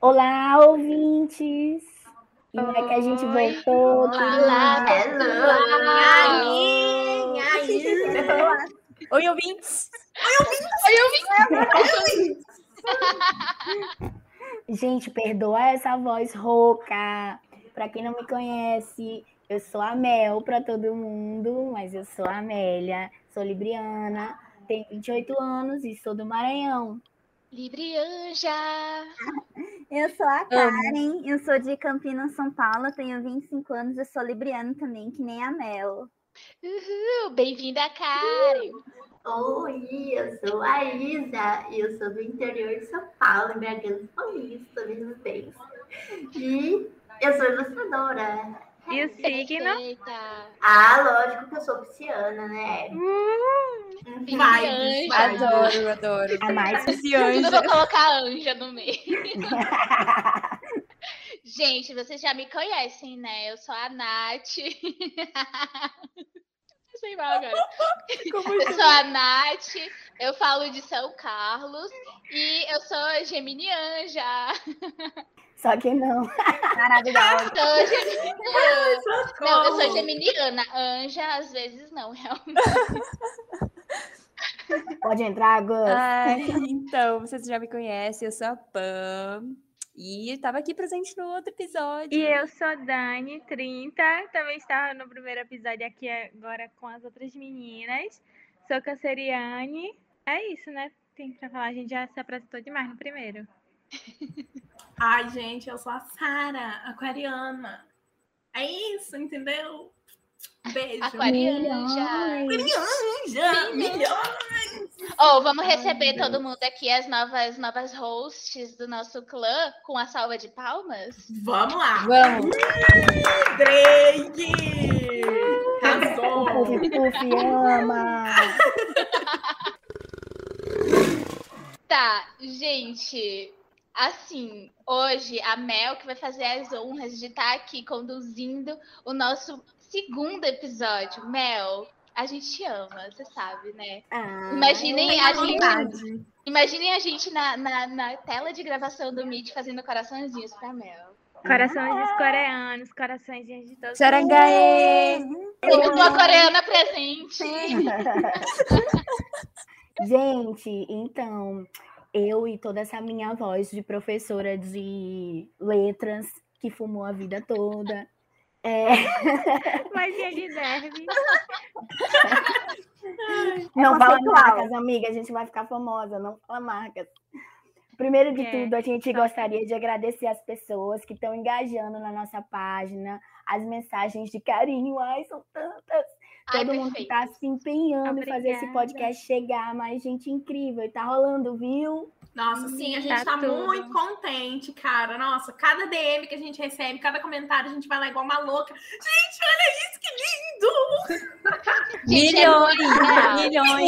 Olá, ouvintes! E é que a gente voltou. Olá, tudo Minha Oi, ouvintes! Gente, perdoa essa voz rouca. Pra quem não me conhece, eu sou a Mel pra todo mundo, mas eu sou a Amélia, sou libriana, tenho 28 anos e sou do Maranhão. Librianja! Eu sou a Karen, eu sou de Campinas, São Paulo, tenho 25 anos, eu sou libriana também, que nem a Mel. Uhul, Bem-vinda, Karen! Oi, eu sou a Isa e eu sou do interior de São Paulo, em Bragança Paulista, Minas Gerais. E eu sou ilustradora. E o signo? Ah, lógico que eu sou pisciana, né? Librianja. Adoro, adoro. A mais Tudo anjo. vou colocar anja no meio. Gente, vocês já me conhecem, né? Eu sou a Nath. Sei mal agora. Eu sou a Nath, eu falo de São Carlos e eu sou geminianja. Só que não. Maravilhosa. Não, eu sou geminiana. Anja, às vezes não, realmente. Pode entrar, Gus. Ai, então, vocês já me conhecem, eu sou a Pam. E estava aqui presente no outro episódio. E eu sou Dani, 30. Também estava no primeiro episódio aqui agora com as outras meninas. Sou canceriane. É isso, né? Tem pra falar, a gente já se apresentou demais no primeiro. Ai, gente, eu sou a Sara, aquariana. É isso, entendeu? Beijo. Aquarianja. Milhões, milhões. Oh, vamos receber todo mundo aqui, as novas, novas hosts do nosso clã, com a salva de palmas? Vamos lá. Vamos! Drake! Arrasou. puf, ama. Tá, gente, assim, hoje a Mel que vai fazer as honras de estar aqui conduzindo o nosso segundo episódio. Mel, a gente te ama, você sabe, né? Ah, Imaginem a gente, imaginem a gente na, na, na tela de gravação do Meet fazendo coraçõezinhos pra Mel. Corações coreanos, corações de todos. Sarangaê! Tem uma coreana presente. Gente, então, eu e toda essa minha voz de professora de letras que fumou a vida toda. É, Magia de derby. não fala conceitual. marcas, amiga, a gente vai ficar famosa, não fala marcas. Primeiro de É, tudo, a gente gostaria de agradecer as pessoas que estão engajando na nossa página, as mensagens de carinho, ai, são tantas. Ai, Todo mundo que está se empenhando em fazer esse podcast chegar, mais gente incrível. E tá rolando, viu? Nossa, sim, a gente Tá tá, tudo. muito contente, cara. Nossa, cada DM que a gente recebe, cada comentário, a gente vai lá igual uma louca. Gente, olha isso, que lindo! É muito Milhões! Milhões!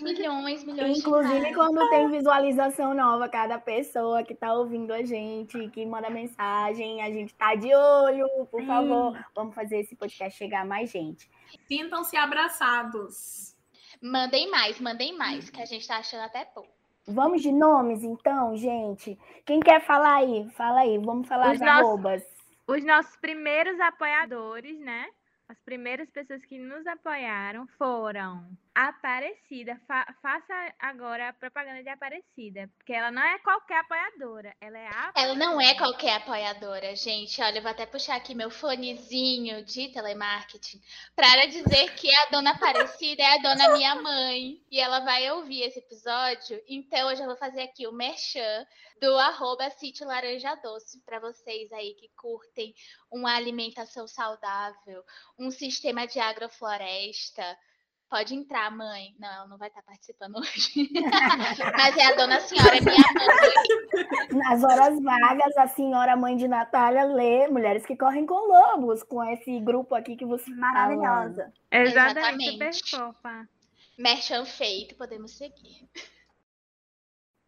Milhões, milhões, milhões. Inclusive, quando tem visualização nova, cada pessoa que tá ouvindo a gente, que manda mensagem, a gente tá de olho. Por favor, vamos fazer esse podcast chegar a mais gente. Sintam-se abraçados. Mandem mais, mandem mais, que a gente tá achando até pouco. Vamos de nomes, então, gente? Quem quer falar aí? Fala aí, vamos falar Os as nossos- arrobas. Os nossos primeiros apoiadores, né? As primeiras pessoas que nos apoiaram foram Aparecida. Fa- faça agora a propaganda de Aparecida, porque ela não é qualquer apoiadora, ela é a Ela não é qualquer apoiadora, gente. Olha, eu vou até puxar aqui meu fonezinho de telemarketing para dizer que a dona Aparecida é a dona minha mãe. E ela vai ouvir esse episódio. Então, eu já vou fazer aqui o merchan do arroba sítio Laranja Doce para vocês aí que curtem uma alimentação saudável, um sistema de agrofloresta. Pode entrar, mãe. Não, ela não vai estar participando hoje. Mas é a dona senhora, é minha mãe. Nas horas vagas, a senhora mãe de Natália lê Mulheres que Correm com Lobos, com esse grupo aqui que você tá Maravilhosa. Exatamente, Exatamente. Merchan feito, podemos seguir.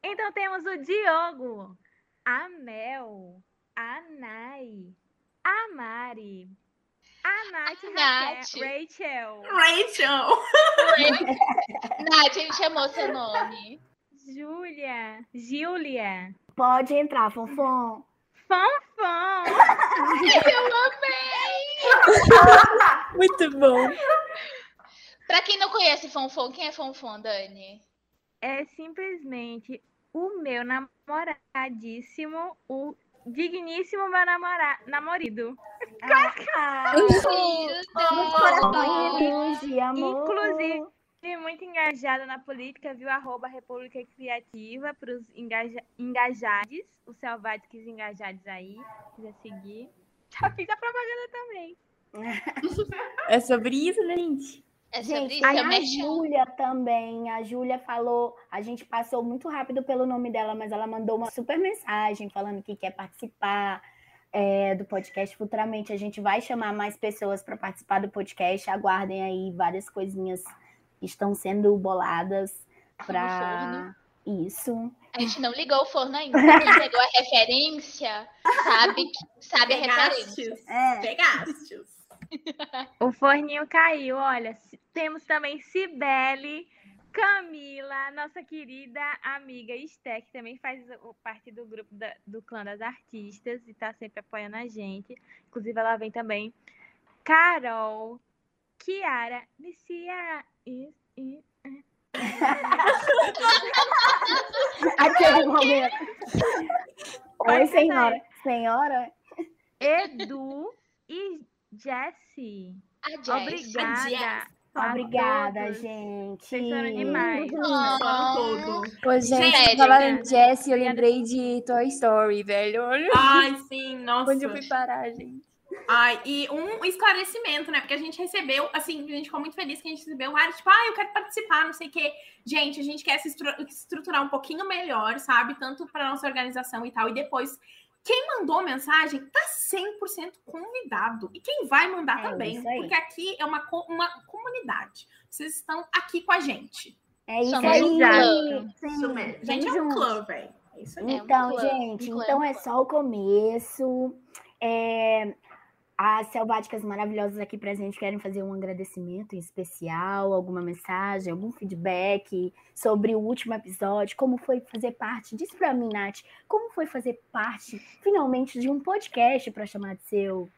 Então temos o Diogo, a Mel, a Nai, a Mari, a Nath, A Nath. Raquel, Rachel, Rachel! Nath, ele chamou seu nome. Júlia. Júlia. Pode entrar, Fonfon. Fonfon. Muito bom. Pra quem não conhece Fonfon, quem é Fonfon, Dani? É simplesmente o meu namoradíssimo, o digníssimo meu namora... namorado. Ah, amor. Inclusive, muito engajada na política, viu? Arroba República Criativa para os engaja... engajados, os selváticos engajados aí, quiser seguir. Já fiz a propaganda também. É sobre isso, né, gente? É sobre Gente, aí eu a. Júlia também. A Júlia falou, a gente passou muito rápido pelo nome dela, mas ela mandou uma super mensagem falando que quer participar é, do podcast futuramente. A gente vai chamar mais pessoas para participar do podcast. Aguardem aí várias coisinhas que estão sendo boladas No para isso. A gente não ligou o forno ainda. Quem pegou a referência sabe, sabe a referência. É. Pegastes. O forninho caiu, olha. Temos também Cibele, Camila, nossa querida amiga Esté, que também faz parte do grupo da- do clã das artistas e tá sempre apoiando a gente. Inclusive, ela vem também. Carol, Kiara, Missia. e- e- Aquele momento. Oi, senhora. Senhora? Edu e Jessie. A Jess. Obrigada. Jess. Obrigada, gente. Vocês foram demais. Oh. Pô, gente, Sério, falando em Jessie, eu lembrei de Toy Story, velho. Olha Ai, sim, nossa. onde eu fui parar, gente. Ai, e um esclarecimento, né? Porque a gente recebeu, assim, a gente ficou muito feliz que a gente recebeu vários, tipo, ah, eu quero participar, não sei o quê. Gente, a gente quer se estru- estruturar um pouquinho melhor, sabe? Tanto para nossa organização e tal. E depois, quem mandou mensagem tá 100% convidado. E quem vai mandar É também. Porque aqui é uma, uma comunidade. Vocês estão aqui com a gente. É isso Somos aí. um. Isso mesmo. A gente é um clã, velho. É isso aí. É um Então, clã, gente, um clã, então um é só o começo. É, as selváticas maravilhosas aqui presentes querem fazer um agradecimento especial, alguma mensagem, algum feedback sobre o último episódio, como foi fazer parte, diz pra mim, Nath, como foi fazer parte, finalmente, de um podcast para chamar de seu?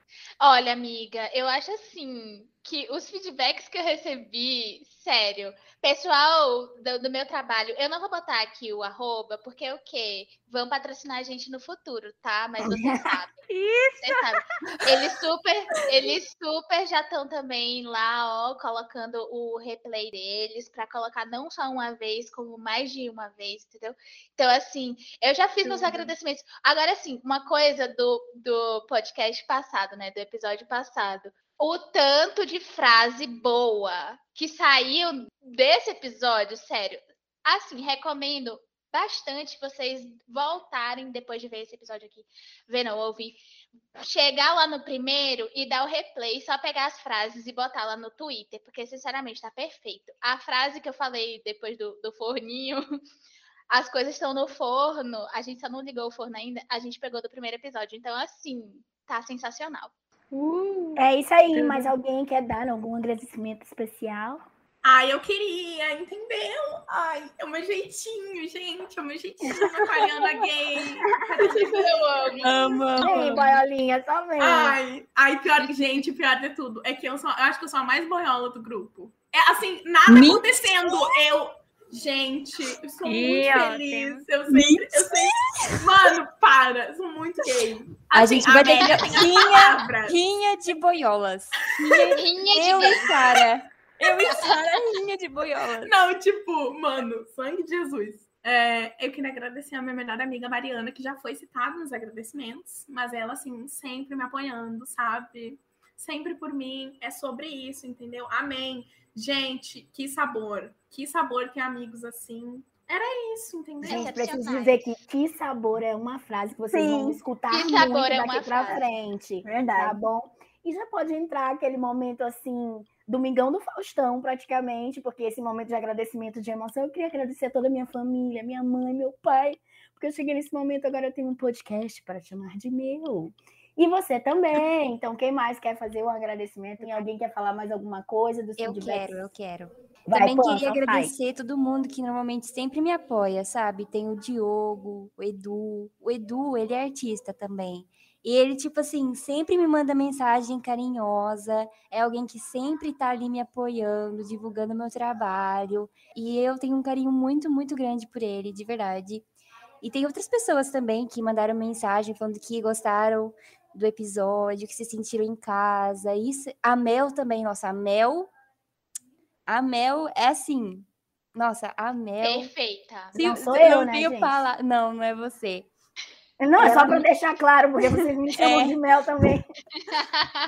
Olha, amiga, eu acho assim que os feedbacks que eu recebi, sério, pessoal do, do meu trabalho, eu não vou botar aqui o arroba, porque o quê? Vão patrocinar a gente no futuro, tá? Mas você sabe. Isso! Você sabe. Eles super, eles super já estão também lá, ó, colocando o replay deles para colocar não só uma vez, como mais de uma vez, entendeu? Então, assim, eu já fiz meus Tudo. agradecimentos. Agora, assim, uma coisa do, do podcast passado, né? Do episódio passado. O tanto de frase boa que saiu desse episódio, sério. Assim, recomendo bastante vocês voltarem depois de ver esse episódio aqui. Ver, não, ouvir chegar lá no primeiro e dar o replay, só pegar as frases e botar lá no Twitter, porque sinceramente tá perfeito. A frase que eu falei depois do, do forninho, as coisas estão no forno, a gente só não ligou o forno ainda, a gente pegou do primeiro episódio. Então, assim, tá sensacional. Uh, É isso aí, mas alguém quer dar algum agradecimento especial? Ai, eu queria, entendeu? Ai, é o meu jeitinho, gente. É o meu jeitinho, aquariana gay. Eu amo. Amo, Ei, amo. boiolinha, só vem. Ai, ai, pior que, gente, pior de tudo é que eu, sou, eu acho que eu sou a mais boiola do grupo. É assim, nada Mentira. acontecendo. Eu. Gente, eu sou Ih, muito ó, feliz. Eu sempre, eu sempre. Mano, para, eu sou muito gay. A Assim, gente vai ter Rinha- palavra. Rinha de boiolas. Rinha Eu de e Sara. Eu e Sara, rinha de boiolas. Não, tipo, mano, sangue de Jesus. É, eu queria agradecer a minha melhor amiga Mariana, que já foi citada nos agradecimentos, mas ela, assim, sempre me apoiando, sabe? Sempre por mim. É sobre isso, entendeu? Amém. Gente, que sabor. Que sabor ter amigos assim. Era isso, entendeu? Gente, preciso dizer que que sabor é uma frase que vocês vão Sim. escutar Que muito sabor é daqui uma pra frase. frente, tá Verdade. bom? E já pode entrar aquele momento assim, domingão do Faustão, praticamente, porque esse momento de agradecimento, de emoção, eu queria agradecer a toda a minha família, minha mãe, meu pai, porque eu cheguei nesse momento, agora eu tenho um podcast para chamar de meu. E você também. Então, quem mais quer fazer um agradecimento? Tem alguém que quer falar mais alguma coisa dos Eu quero, eu quero. Vai, Também Pan, queria agradecer todo mundo que normalmente sempre me apoia, sabe? Tem o Diogo, o Edu. O Edu, ele é artista também. E ele, tipo assim, sempre me manda mensagem carinhosa. É alguém que sempre tá ali me apoiando, divulgando meu trabalho. E eu tenho um carinho muito, muito grande por ele, de verdade. E tem outras pessoas também que mandaram mensagem falando que gostaram do episódio, que se sentiram em casa. Isso, a Mel também, nossa, a Mel. A Mel é assim. Nossa, a Mel. Perfeita. Se- Não sou eu, né, tenho gente? pala- Não, não é você. Não, é só para deixar claro, porque vocês me chamam É. de mel também.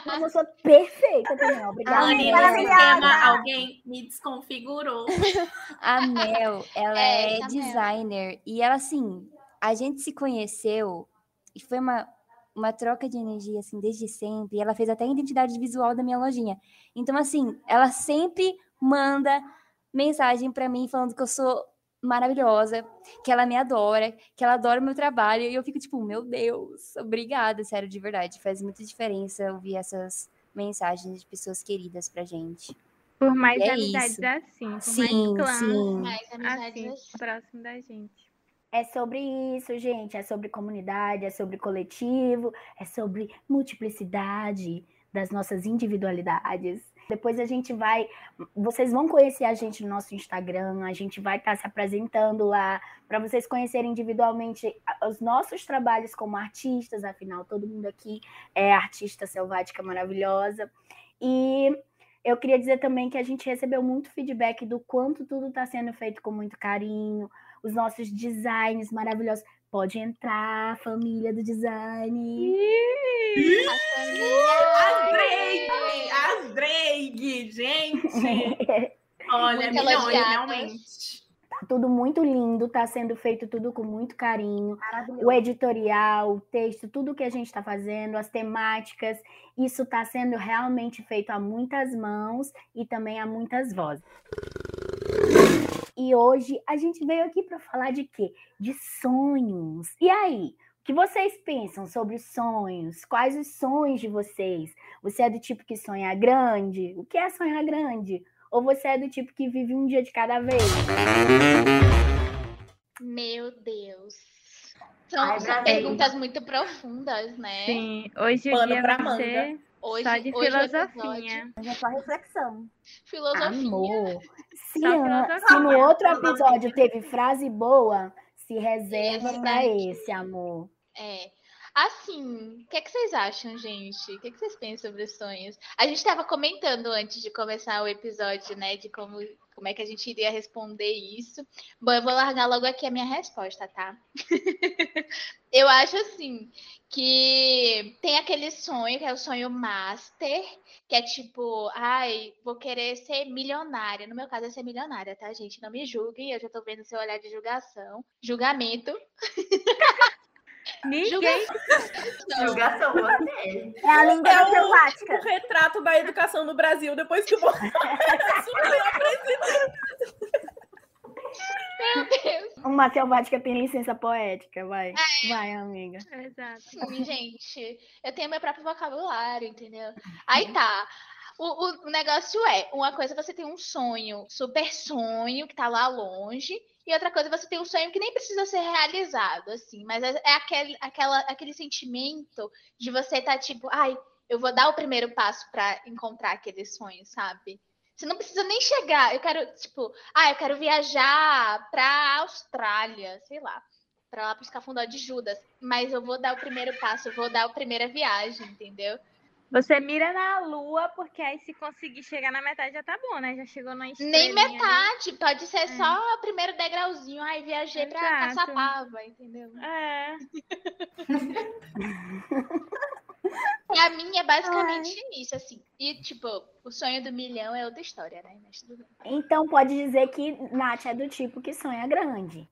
Mas eu sou perfeita também, obrigada. Mel. alguém me desconfigurou. A Mel, ela É, é, essa Mel. designer. E ela, assim, a gente se conheceu e foi uma, uma troca de energia, assim, desde sempre. E ela fez até a identidade visual da minha lojinha. Então, assim, ela sempre manda mensagem pra mim falando que eu sou maravilhosa, que ela me adora, que ela adora o meu trabalho. E eu fico tipo, meu Deus, obrigada, sério, de verdade. Faz muita diferença ouvir essas mensagens de pessoas queridas pra gente. Por mais E é amizades isso. assim, por Sim, mais clãs sim. Mais amizades assim, assim. próximo da gente. É sobre isso, gente. É sobre comunidade, é sobre coletivo, é sobre multiplicidade das nossas individualidades. Depois a gente vai. Vocês vão conhecer a gente no nosso Instagram, a gente vai estar se apresentando lá para vocês conhecerem individualmente os nossos trabalhos como artistas, afinal, todo mundo aqui é artista selvática maravilhosa. E eu queria dizer também que a gente recebeu muito feedback do quanto tudo está sendo feito com muito carinho, os nossos designs maravilhosos. Pode entrar, família do design. A As drag! As drag! Gente! Olha, milhões, realmente. Tá tudo muito lindo, tá sendo feito tudo com muito carinho. O editorial, o texto, tudo que a gente está fazendo, as temáticas, isso está sendo realmente feito a muitas mãos e também a muitas vozes. E hoje a gente veio aqui para falar de quê? De sonhos. E aí? O que vocês pensam sobre os sonhos? Quais os sonhos de vocês? Você é do tipo que sonha grande? O que é sonhar grande? Ou você é do tipo que vive um dia de cada vez? Meu Deus. São, Ai, são perguntas muito profundas, né? Sim, hoje o dia pra vai ser Hoje, só de hoje filosofinha. episódio- Mas é só reflexão. Filosofia. Amor. Se, filosofia. se no outro episódio teve frase boa, se reserva para esse, amor. É. Assim, o que, é que vocês acham, gente? O que, é que vocês pensam sobre os sonhos? A gente estava comentando antes de começar o episódio, né? De como, como é que a gente iria responder isso. Bom, eu vou largar logo aqui a minha resposta, tá? eu acho assim que tem aquele sonho que é o sonho master, que é tipo, ai, vou querer ser milionária. No meu caso é ser milionária, tá, gente? Não me julguem, eu já tô vendo seu olhar de julgação, julgamento. Ninguém Julgação, você. É a língua É o- selvática. O retrato da educação no Brasil depois que o Bolsonaro assumiu a presidência. Uma selvática tem licença poética, vai. Vai, amiga. Exato. Sim, gente, eu tenho meu próprio vocabulário, entendeu? Aí tá. O, o- o negócio é, uma coisa você tem um sonho, super sonho, que tá lá longe, e outra coisa você tem um sonho que nem precisa ser realizado, assim, mas é, é aquele, aquela, aquele sentimento de você tá tipo, ai, eu vou dar o primeiro passo pra encontrar aquele sonho, sabe? Você não precisa nem chegar, eu quero, tipo, ah, eu quero viajar pra Austrália, sei lá pra lá buscar fundó de Judas. Mas eu vou dar o primeiro passo, eu vou dar a primeira viagem, entendeu? Você mira na lua, porque aí se conseguir chegar na metade já tá bom, né? Já chegou na Nem estrelinha ali. metade, pode ser só o primeiro degrauzinho. Ai, viajei pra Exato. Caçapava, entendeu? É. Pra mim é basicamente isso, assim. E, tipo, o sonho do milhão é outra história, né? Mas tudo bem. Então pode dizer que Nath é do tipo que sonha grande.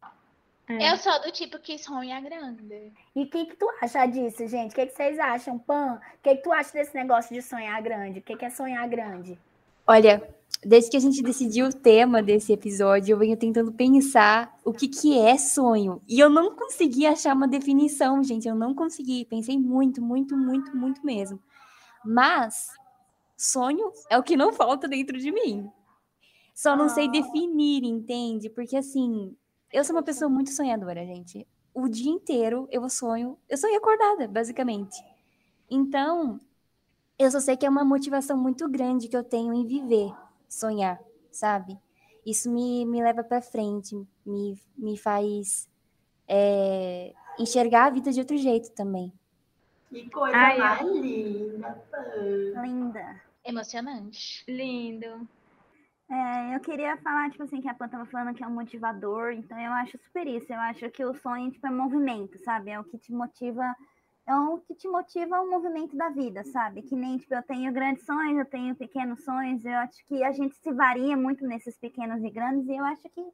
É. Eu sou do tipo que sonha grande. E o que, que tu acha disso, gente? O que, que vocês acham, Pan? O que, que tu acha desse negócio de sonhar grande? O que, que é sonhar grande? Olha, desde que a gente decidiu o tema desse episódio, eu venho tentando pensar o que, que é sonho. E eu não consegui achar uma definição, gente. Eu não consegui. Pensei muito, muito, muito, muito mesmo. Mas sonho é o que não falta dentro de mim. Só não sei Ah. definir, entende? Porque assim, eu sou uma pessoa muito sonhadora, gente. O dia inteiro eu sonho, eu sonho acordada, basicamente. Então, eu só sei que é uma motivação muito grande que eu tenho em viver, sonhar, sabe? Isso me, me leva pra frente, me, me faz é, enxergar a vida de outro jeito também. Que coisa Ai, mais linda. Linda. Emocionante. Lindo. É, eu queria falar, tipo assim, que a Pan tava falando que é um motivador, então eu acho super isso. Eu acho que o sonho, tipo, é movimento, sabe? É o que te motiva, é o que te motiva o movimento da vida, sabe? Que nem, tipo, eu tenho grandes sonhos, eu tenho pequenos sonhos, eu acho que a gente se varia muito nesses pequenos e grandes, e eu acho que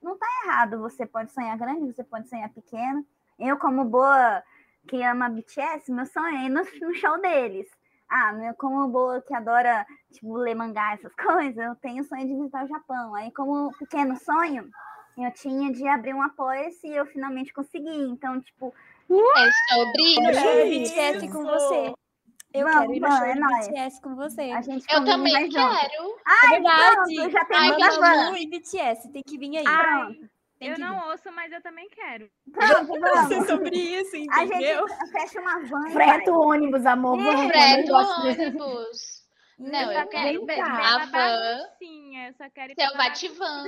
não tá errado. Você pode sonhar grande, você pode sonhar pequeno. Eu, como boa que ama BTS, meu sonho é ir no, no show deles. Ah, meu, como boa que adora, tipo, ler mangá, essas coisas, eu tenho o sonho de visitar o Japão. Aí, como pequeno sonho, eu tinha de abrir um apoio-se e eu finalmente consegui. Então, tipo, É sobre isso. BTS com você. Eu Vamos, quero ir no vamos, show é nóis. BTS com você. a gente Eu também quero. É verdade. Pronto, já tem Ai. Manu e BTS, tem que vir aí. Ai, Tem eu não ouço, mas eu também quero. Pronto, vamos. sobre isso, A entendeu? gente fecha uma van. Freta o ônibus, amor. É, Freta o ônibus. Não, eu eu quero ver a van. Eu só quero ir seu pela vativan.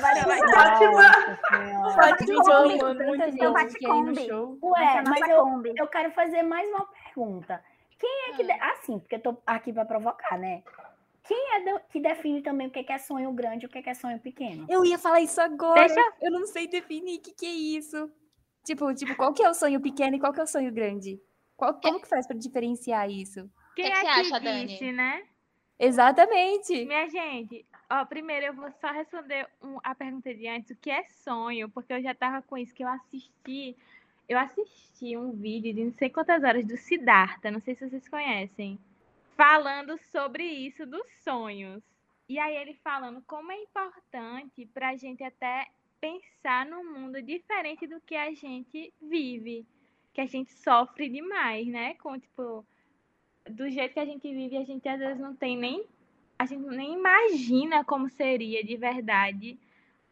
Vai vai- Nossa Senhora. Bate Gente, Kombi, eu amo muita gente bate que quer ir no Kombi. show. Ué, é a mas eu, eu quero fazer mais uma pergunta. Quem é que. de- Assim, porque eu tô aqui pra provocar, né? Quem é do- que define também o que que é sonho grande e o que que é sonho pequeno? Eu ia falar isso agora. Deixa- Eu não sei definir o que, que é isso. Tipo, tipo, qual que é o sonho pequeno e qual que é o sonho grande? Qual, como que faz pra diferenciar isso? Quem que é você que acha, Dani? disse, né? Exatamente. Minha gente, ó, primeiro eu vou só responder um- a pergunta de antes, o que é sonho? Porque eu já tava com isso, que eu assisti, eu assisti um vídeo de não sei quantas horas do Siddhartha, não sei se vocês conhecem, falando sobre isso dos sonhos. E aí ele falando como é importante pra gente até pensar num mundo diferente do que a gente vive, que a gente sofre demais, né? Com tipo do jeito que a gente vive, a gente às vezes não tem nem a gente nem imagina como seria de verdade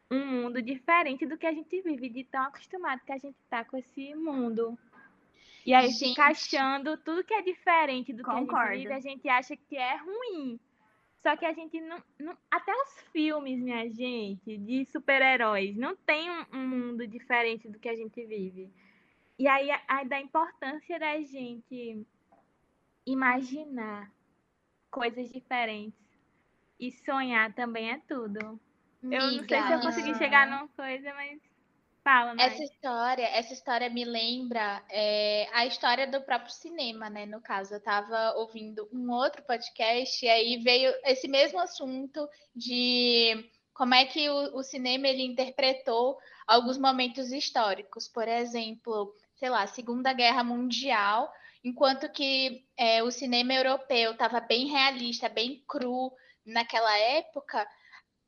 um mundo diferente do que a gente vive, de tão acostumado que a gente tá com esse mundo. E aí Gente. fica achando tudo que é diferente do que a Concordo. gente vive, a gente acha que é ruim. Só que a gente não, não- Até os filmes, minha gente, de super-heróis, não tem um, um mundo diferente do que a gente vive. E aí, a- aí da importância da gente imaginar coisas diferentes e sonhar também é tudo. Eu não sei se eu consegui chegar numa coisa, mas fala? Essa história, essa história me lembra é, a história do próprio cinema, né? No caso, eu estava ouvindo um outro podcast e aí veio esse mesmo assunto de como é que o, o cinema ele interpretou alguns momentos históricos. Por exemplo, sei lá, Segunda Guerra Mundial, enquanto que é, o cinema europeu estava bem realista, bem cru naquela época,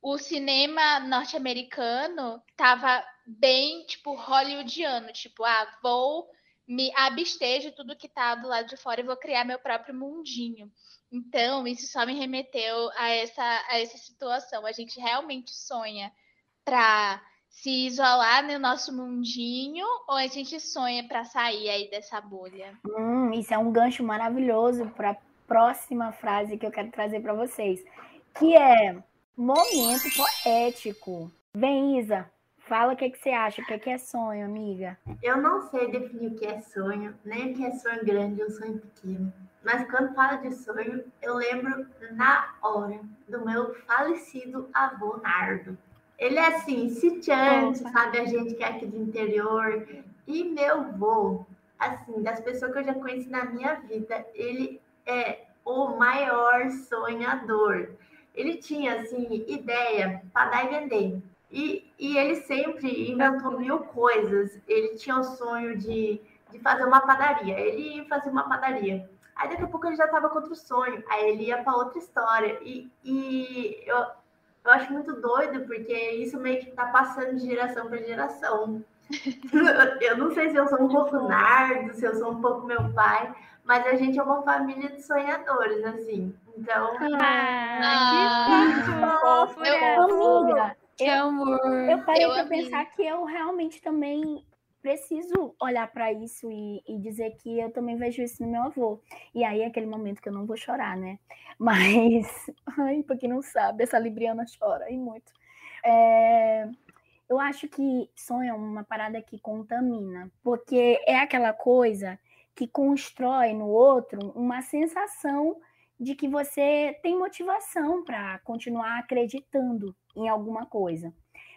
o cinema norte-americano estava bem, tipo, hollywoodiano, tipo, ah, vou me abster de tudo que tá do lado de fora e vou criar meu próprio mundinho. Então, isso só me remeteu a essa, a essa situação. A gente realmente sonha para se isolar no nosso mundinho ou a gente sonha para sair aí dessa bolha? Hum, isso é um gancho maravilhoso para a próxima frase que eu quero trazer para vocês, que é momento poético. Vem, Isa, fala o que, que você acha, o que, que é sonho, amiga. Eu não sei definir o que é sonho, nem o que é sonho grande ou sonho pequeno. Mas quando fala de sonho, eu lembro na hora do meu falecido avô Nardo. Ele é assim, sitiante, Opa. sabe? A gente que é aqui do interior. E meu avô, assim, das pessoas que eu já conheci na minha vida, ele é o maior sonhador. Ele tinha, assim, ideia para dar e vender. E, e ele sempre inventou mil coisas. Ele tinha o sonho de, de fazer uma padaria. Ele ia fazer uma padaria. Aí daqui a pouco ele já estava com outro sonho. Aí ele ia para outra história. E, e eu, eu acho muito doido, porque isso meio que tá passando de geração para geração. Eu não sei se eu sou um pouco nardo, se eu sou um pouco meu pai, mas a gente é uma família de sonhadores, assim. Então. Ah, fofo, eu- né? Amiga, Que amor. eu parei Eu pra amei. pensar que eu realmente também preciso olhar pra isso e, e dizer que eu também vejo isso no meu avô. E aí é aquele momento que eu não vou chorar, né? Mas, ai, pra quem não sabe, essa Libriana chora e muito. É, eu acho que sonho é uma parada que contamina, porque é aquela coisa que constrói no outro uma sensação de que você tem motivação para continuar acreditando em alguma coisa.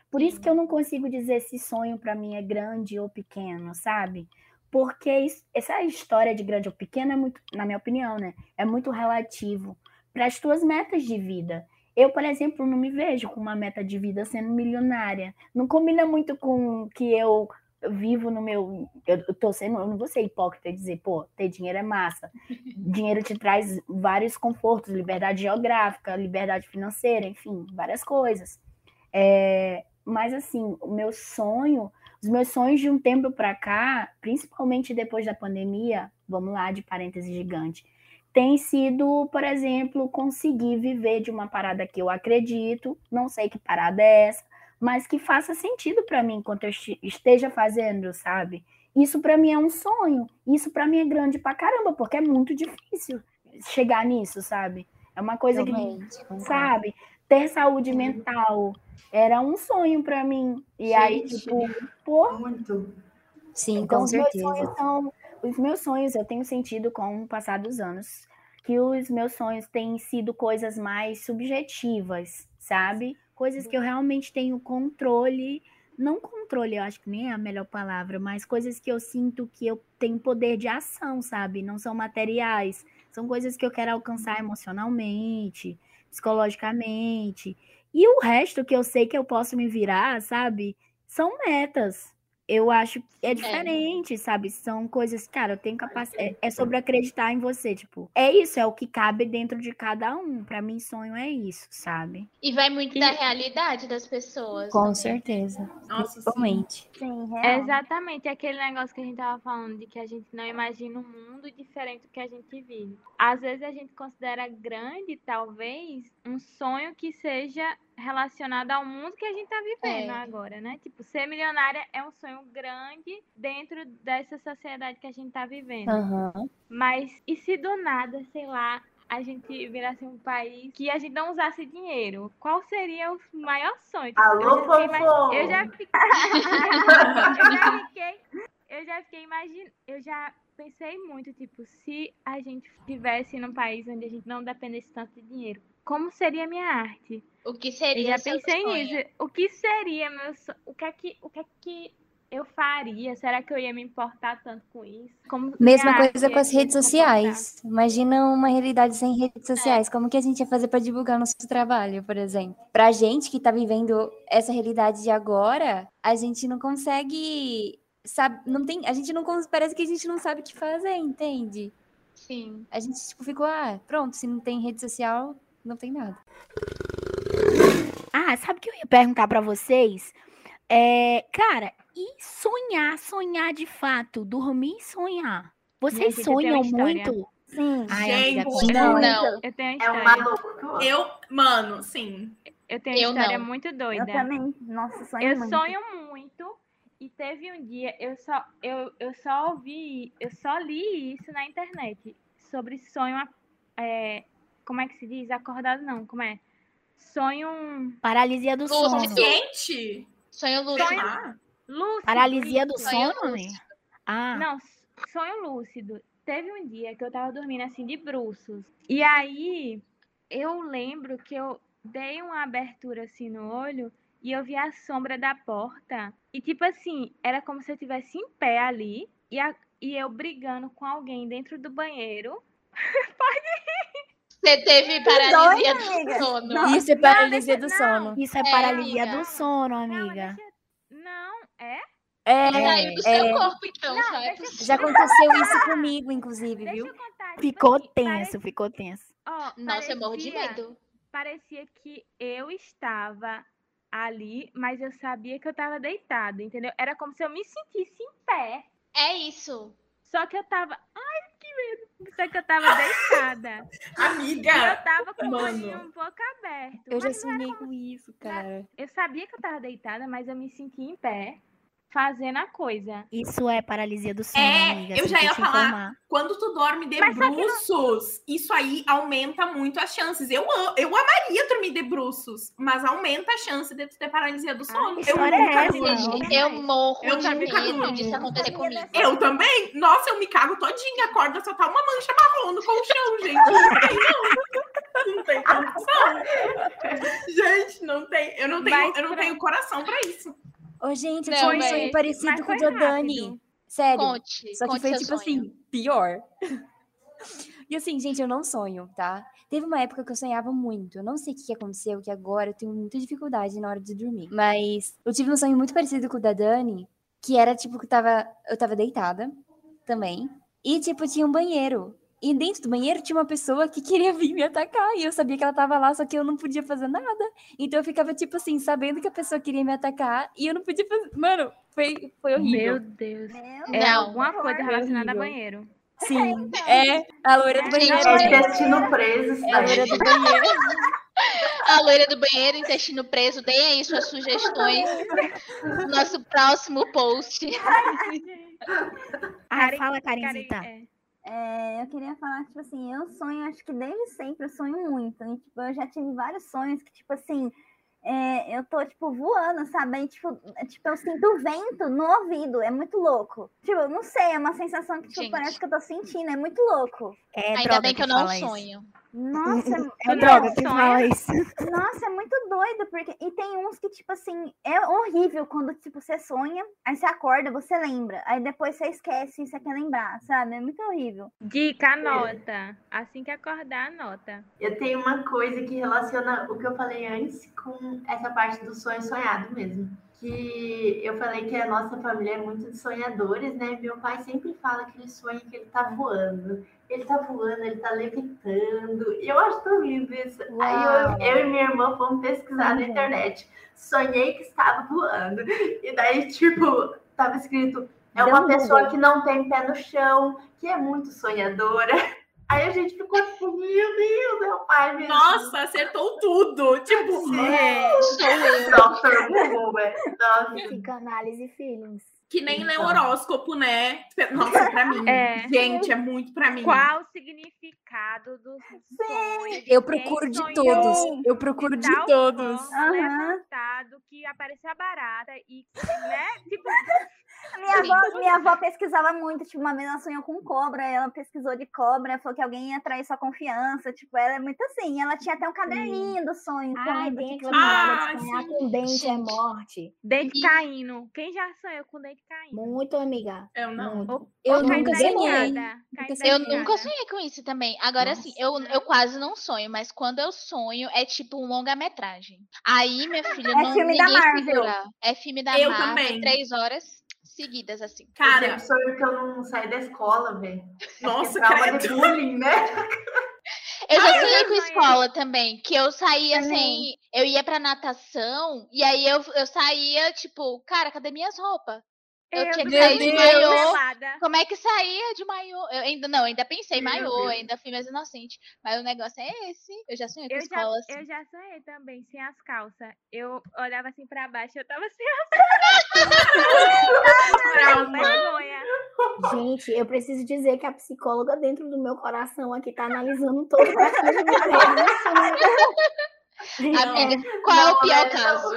Por isso que eu não consigo dizer se sonho para mim é grande ou pequeno, sabe? Porque isso- essa história de grande ou pequeno é muito, na minha opinião, né? É muito relativo para as tuas metas de vida. Eu, por exemplo, não me vejo com uma meta de vida sendo milionária. Não combina muito com que eu vivo no meu. Eu tô sendo. Eu não vou ser hipócrita e dizer, pô, ter dinheiro é massa. Dinheiro te traz vários confortos, liberdade geográfica, liberdade financeira, enfim, várias coisas. É, mas assim, o meu sonho, os meus sonhos de um tempo para cá, principalmente depois da pandemia, vamos lá, de parênteses gigante, tem sido, por exemplo, conseguir viver de uma parada que eu acredito, não sei que parada é essa, mas que faça sentido para mim enquanto eu esteja fazendo, sabe? Isso para mim é um sonho. Isso para mim é grande pra caramba, porque é muito difícil chegar nisso, sabe? É uma coisa que Realmente, sabe? Ter saúde mental era um sonho pra mim. E aí, Gente. tipo, pô, Muito. Sim, então com os meus certeza. sonhos são. Os meus sonhos eu tenho sentido com o passar dos anos. Que os meus sonhos têm sido coisas mais subjetivas, sabe? Coisas que eu realmente tenho controle. Não controle, eu acho que nem é a melhor palavra, mas coisas que eu sinto que eu tenho poder de ação, sabe? Não são materiais. São coisas que eu quero alcançar emocionalmente, psicologicamente. E o resto que eu sei que eu posso me virar, sabe? São metas. Eu acho que é diferente, sabe? São coisas, cara, eu tenho capacidade. É, é sobre acreditar em você, tipo. É isso, é o que cabe dentro de cada um. Pra mim, sonho é isso, sabe? E vai muito E- da realidade das pessoas. Com também. certeza. Nossa, sim. Principalmente. Sim, real. É exatamente aquele negócio que a gente tava falando de que a gente não imagina um mundo diferente do que a gente vive. Às vezes a gente considera grande, talvez, um sonho que seja relacionado ao mundo que a gente tá vivendo É. agora, né? Tipo, ser milionária é um sonho grande dentro dessa sociedade que a gente tá vivendo. Aham. Mas e se do nada, sei lá, a gente virasse um país que a gente não usasse dinheiro? Qual seria o maior sonho? Alô, eu já fiquei imagi- fofo! Eu já fiquei. eu já fiquei. Eu já fiquei imaginando. Eu já pensei muito, tipo, se a gente estivesse num país onde a gente não dependesse tanto de dinheiro, como seria a minha arte? O que Eu seria já seu pensei sonho? nisso. O que seria meu sonho? O que é que, o que, é que eu faria? Será que eu ia me importar tanto com isso? Como Mesma coisa com as redes sociais. Imagina uma realidade sem redes sociais. Como que a gente ia fazer para divulgar nosso trabalho, por exemplo? Pra gente que tá vivendo essa realidade de agora, a gente não consegue. Sabe, não tem, a gente não parece que a gente não sabe o que fazer, entende? Sim. A gente tipo, ficou, ah, pronto, se não tem rede social, não tem nada. Ah, sabe o que eu ia perguntar pra vocês? É, cara, e sonhar, sonhar de fato, dormir e sonhar. Vocês eu sonham uma muito? Sim. Ai, Gente. Não, não. Eu tenho uma É um maluco que eu. Eu, mano, sim. Eu tenho uma Eu história não. muito Eu doida. também. Nossa, sonho Eu muito. sonho muito e teve um dia eu só eu, eu só ouvi, eu só li isso na internet sobre sonho é, como é que se diz? Acordado não, como é? Sonho Paralisia do Lúcido. sono. Gente! Sonho lúcido. Sei lá. lúcido. Paralisia do Sonho sono? Ah, Não, sonho lúcido. Teve um dia que eu tava dormindo assim de bruços. E aí eu lembro que eu dei uma abertura assim no olho e eu vi a sombra da porta. E tipo assim, era como se eu estivesse em pé ali e, a- e eu brigando com alguém dentro do banheiro. Você teve paralisia do sono. Não. Isso é paralisia do não. sono. isso é É, paralisia amiga. do sono, Não, amiga. deixa- Não, é? É, Saiu do é, seu corpo, então. Não, é eu- possível. já aconteceu isso comigo, inclusive, Deixa viu? eu contar. tipo Ficou assim, tenso, parece- ficou tenso. ó, Nossa, eu morro de parecia- medo. parecia que eu estava ali, mas eu sabia que eu tava deitada, entendeu? Era como se eu me sentisse em pé. É isso. Só que eu tava. Ai, que medo! Só que eu tava deitada. E Amiga! eu tava com o Mano. olhinho um pouco aberto. Eu já sonhei com isso, cara. Eu sabia que eu tava deitada, mas eu me sentia em pé, fazendo a coisa. Isso é paralisia do sono, É, amiga. eu já ia falar. informar. Quando tu dorme de Mas que não- bruços, isso aí aumenta muito as chances. Eu, eu amaria dormir de bruços, mas aumenta a chance de tu ter paralisia do sono. que eu história é nunca essa, Eu morro Eu de nunca medo disso acontecer comigo. Eu também? Nossa, eu me cago todinha, acorda, só tá uma mancha marrom no colchão, gente. Não tem, não. Não tem condição. Gente, não tem. Eu não tenho, Mas eu não pra- tenho coração pra isso. Ô, gente, eu Não, tinha um sonho parecido com o foi da Dani. Sério. Conte. Só que foi tipo sonho. assim, pior. E assim, gente, eu não sonho, tá? Teve uma época que eu sonhava muito. Eu não sei o que que aconteceu, que agora eu tenho muita dificuldade na hora de dormir. Mas eu tive um sonho muito parecido com o da Dani, que era tipo que eu tava, eu tava deitada também. E tipo, tinha um banheiro. E dentro do banheiro tinha uma pessoa que queria vir me atacar. E eu sabia que ela tava lá, só que eu não podia fazer nada. Então eu ficava, tipo assim, sabendo que a pessoa queria me atacar. E eu não podia fazer. Mano, foi, foi horrível. Meu Deus. Meu É Não. alguma coisa relacionada a banheiro. Sim, é a loira do banheiro. Gente, É intestino preso, É a loira do banheiro. A loira do banheiro, intestino preso, deem aí suas sugestões no nosso próximo post. Ah, Karen- fala, Karen, Karencita. é. É, eu queria falar, tipo assim, eu sonho, acho que desde sempre eu sonho muito. E, tipo, eu já tive vários sonhos que, tipo assim, é, eu tô, tipo, voando, sabe? Aí, tipo, é, tipo, eu sinto o vento no ouvido, é muito louco. Tipo, não sei, é uma sensação que, tipo, Gente. parece que eu tô sentindo, é muito louco. É Ainda bem que eu não fala isso. Nossa, É droga que fala isso. Nossa, é muito doido, porque. E tem uns que, tipo assim, é horrível quando, tipo, você sonha, aí você acorda, você lembra. Aí depois você esquece e você quer lembrar, sabe? É muito horrível. Dica, anota. Assim que acordar, anota. Eu tenho uma coisa que relaciona o que eu falei antes com essa parte do sonho sonhado mesmo. Que eu falei que a nossa família é muito de sonhadores, né? Meu pai sempre fala que ele sonha que ele tá voando. Ele tá voando, ele tá levitando. E eu acho tão lindo isso. Aí Uau. eu, eu e minha irmã fomos pesquisar na Uhum. internet. Sonhei que estava voando. E daí, tipo, tava escrito: é Deu uma um pessoa que não tem pé no chão, que é muito sonhadora. Aí a gente ficou tipo, meu Deus, meu pai mesmo. Nossa, acertou tudo. Tipo. Sou eu. Dr. Google, velho. Nossa. Psicanálise feelings. Que nem ler Então. horóscopo, né? Nossa, pra mim. É. Gente, é muito pra mim. Qual o significado dos sonhos? Eu procuro de sonhou todos. Eu procuro de todos. forma, Aham. levantado, que apareceu a barata e, né? Tipo, Minha avó, minha avó pesquisava muito, tipo, uma vez ela sonhou com cobra, ela pesquisou de cobra, falou que alguém ia atrair sua confiança, tipo, ela é muito assim, ela tinha até um caderninho do sonho. Ai, tipo, aquela parada Ah, sonhar sim. com dente é Gente. morte. dente E- caindo. Quem já sonhou com dente caindo? Muito, amiga. Eu não. Eu caindo nunca sonhei. Eu nunca sonhei com isso também. Agora, assim, eu, eu quase não sonho, mas quando eu sonho, é tipo um longa-metragem. Aí, minha filha, É não, filme da Marvel. segura. É filme da Eu Marvel, também. três horas seguidas, assim. Eu Cara, sempre sonho que eu não saio da escola, velho. nossa, trauma de bullying, né? Eu já Ah, eu sonhei com escola também, que eu saía Também. sem. Eu ia pra natação, e aí eu, eu saía, tipo, cara, cadê minhas roupas? Eu tinha que sair de maiô. Como é que saía de maiô? Eu ainda não, ainda pensei em Meu maiô, ainda fui mais inocente. Mas o negócio é esse. Eu já sonhei com Eu já, escola assim. eu já sonhei também, sem as calças. Eu olhava assim pra baixo, eu tava sem as vergonha. Gente, eu preciso dizer que a psicóloga dentro do meu coração aqui tá analisando todo o. Amiga, qual é o Não, pior caso?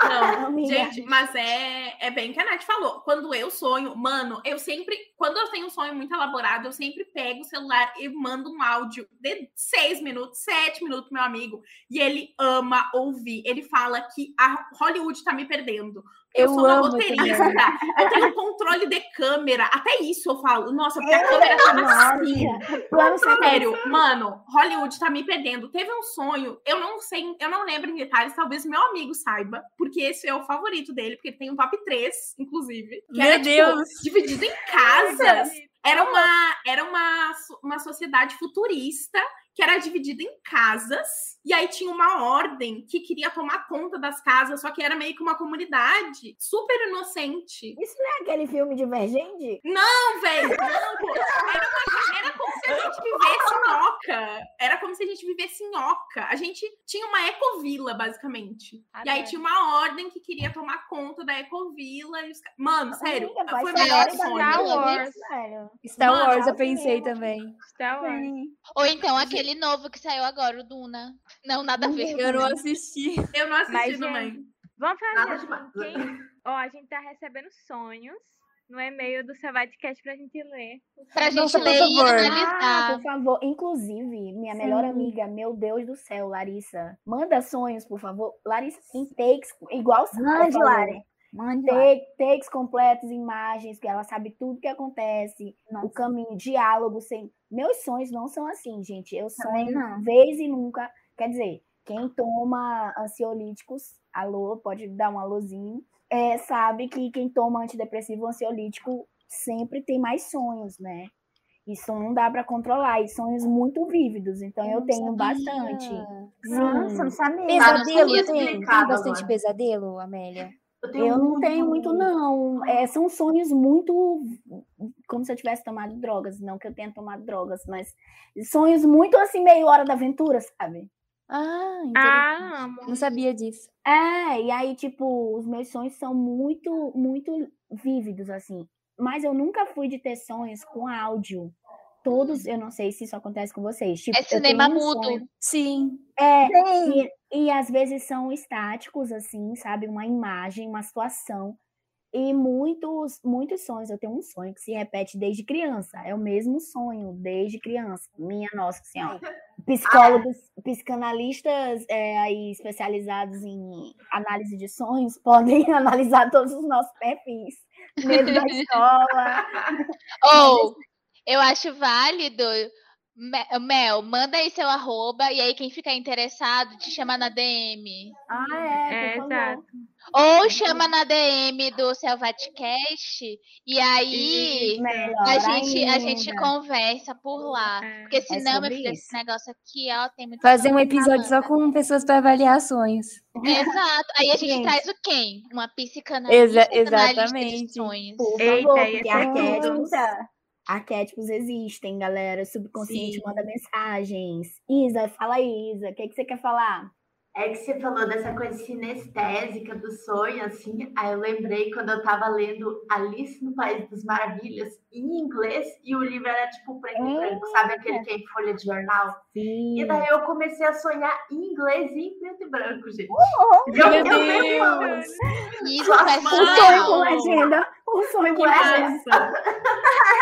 Não, Amiga. gente, mas é, é bem que a Nath falou. Quando eu sonho, mano, eu sempre. Quando eu tenho um sonho muito elaborado, eu sempre pego o celular e mando um áudio de seis minutos, sete minutos pro meu amigo. E ele ama ouvir. Ele fala que a Hollywood tá me perdendo. Eu, Eu sou uma roteirista, eu tenho controle de câmera. Até isso eu falo. Nossa, porque a câmera tá assim. Plano. Sério, mano, Hollywood tá me perdendo. Teve um sonho, eu não sei, eu não lembro em detalhes, talvez meu amigo saiba, porque esse é o favorito dele, porque ele tem um top 3, inclusive. Meu era, tipo, Deus! dividido em casas. Era uma, era uma, uma sociedade futurista que era dividida em casas, e aí tinha uma ordem que queria tomar conta das casas, só que era meio que uma comunidade super inocente. Isso não é aquele filme Divergente? Não, velho, não, pô. Era, uma- era como gente vivesse em Oca. Era como se a gente vivesse em Oca. A gente tinha uma ecovila, basicamente. E aí Adoro. tinha uma ordem que queria tomar conta da ecovila. E os... Mano, sério, Amiga, foi melhor. Star Wars. sério. Star Mano, Wars eu assim pensei mesmo. também. Star Wars. Ou então aquele novo que saiu agora, o Duna. Não, nada a ver. Eu não assisti. Eu não assisti Mas, também. Vamos fazer Nada demais. quem... Ó, a gente tá recebendo sonhos no e-mail do Savadcast pra gente ler. Pra gente Nossa, por ler e favor. Ah, analisar. por favor. Inclusive, minha melhor Sim. amiga, meu Deus do céu, Larissa. Manda sonhos, por favor. Larissa tem takes, igual o Mande. Lari. Mande. Take- takes completos, imagens, que ela sabe tudo que acontece, o Nossa. caminho, diálogo, sem. Meus sonhos não são assim, gente. Eu sonho não. vez e nunca. Quer dizer, quem toma ansiolíticos, alô, pode dar um alôzinho, é, sabe que quem toma antidepressivo ansiolítico sempre tem mais sonhos, né? Isso não dá pra controlar, e sonhos muito vívidos, então eu, não tenho sabia. bastante. Nossa, não sabia. Tá, não Pesadelo sabia tem? Tem bastante agora. pesadelo, Amélia? Eu não tenho muito, não. É, são sonhos muito. Como se eu tivesse tomado drogas. Não que eu tenha tomado drogas, mas sonhos muito assim, meio hora da aventura, sabe? Ah, interessante. Ah. Não sabia disso. É, e aí, tipo, os meus sonhos são muito, muito vívidos, assim. Mas eu nunca fui de ter sonhos com áudio. Todos, eu não sei se isso acontece com vocês. Tipo, É cinema um mudo. sonho- Sim. É, Sim. e, e às vezes são estáticos, assim, sabe? Uma imagem, uma situação. E muitos, muitos sonhos. Eu tenho um sonho que se repete desde criança. É o mesmo sonho desde criança. Minha Nossa Senhora. Psicólogos, psicanalistas é, aí especializados em análise de sonhos podem analisar todos os nossos perfis. Medo da escola. Ou, eu acho válido. Me- Mel, manda aí seu arroba e aí quem ficar interessado te chama na DM. Ah, é, É, exato. Ou chama na DM do Selvatcast e aí Melhor a gente, a gente conversa por lá. É. Porque senão, meu sobre filho, esse negócio aqui, ó, tem muito Fazer um episódio só com pessoas para avaliar sonhos. Exato. Aí a gente traz o quem? Uma psicanalista Exa- analista de exatamente. sonhos. Por Eita, favor, ia porque ser arquétipos, existem, galera. O subconsciente Sim. manda mensagens. Isa, fala aí, Isa. O que, que você quer falar? É que você falou dessa coisa sinestésica do sonho, assim. Aí eu lembrei quando eu tava lendo Alice no País das Maravilhas em inglês e o livro era tipo preto e branco, sabe? Aquele que é em folha de jornal. Sim. E daí eu comecei a sonhar em inglês e em preto e branco, gente. Meu eu, eu Deus! mesmo- Isso Nossa, faz O sonho com legenda. O sonho com legenda.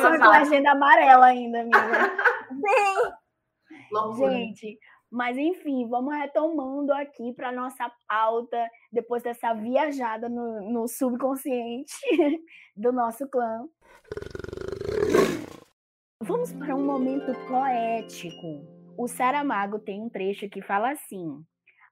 Sonho com fala, legenda amarela ainda, amiga. loucura. Gente, mas enfim, vamos retomando aqui para nossa pauta, depois dessa viajada no, no subconsciente do nosso clã. Vamos para um momento poético. O Saramago tem um trecho que fala assim: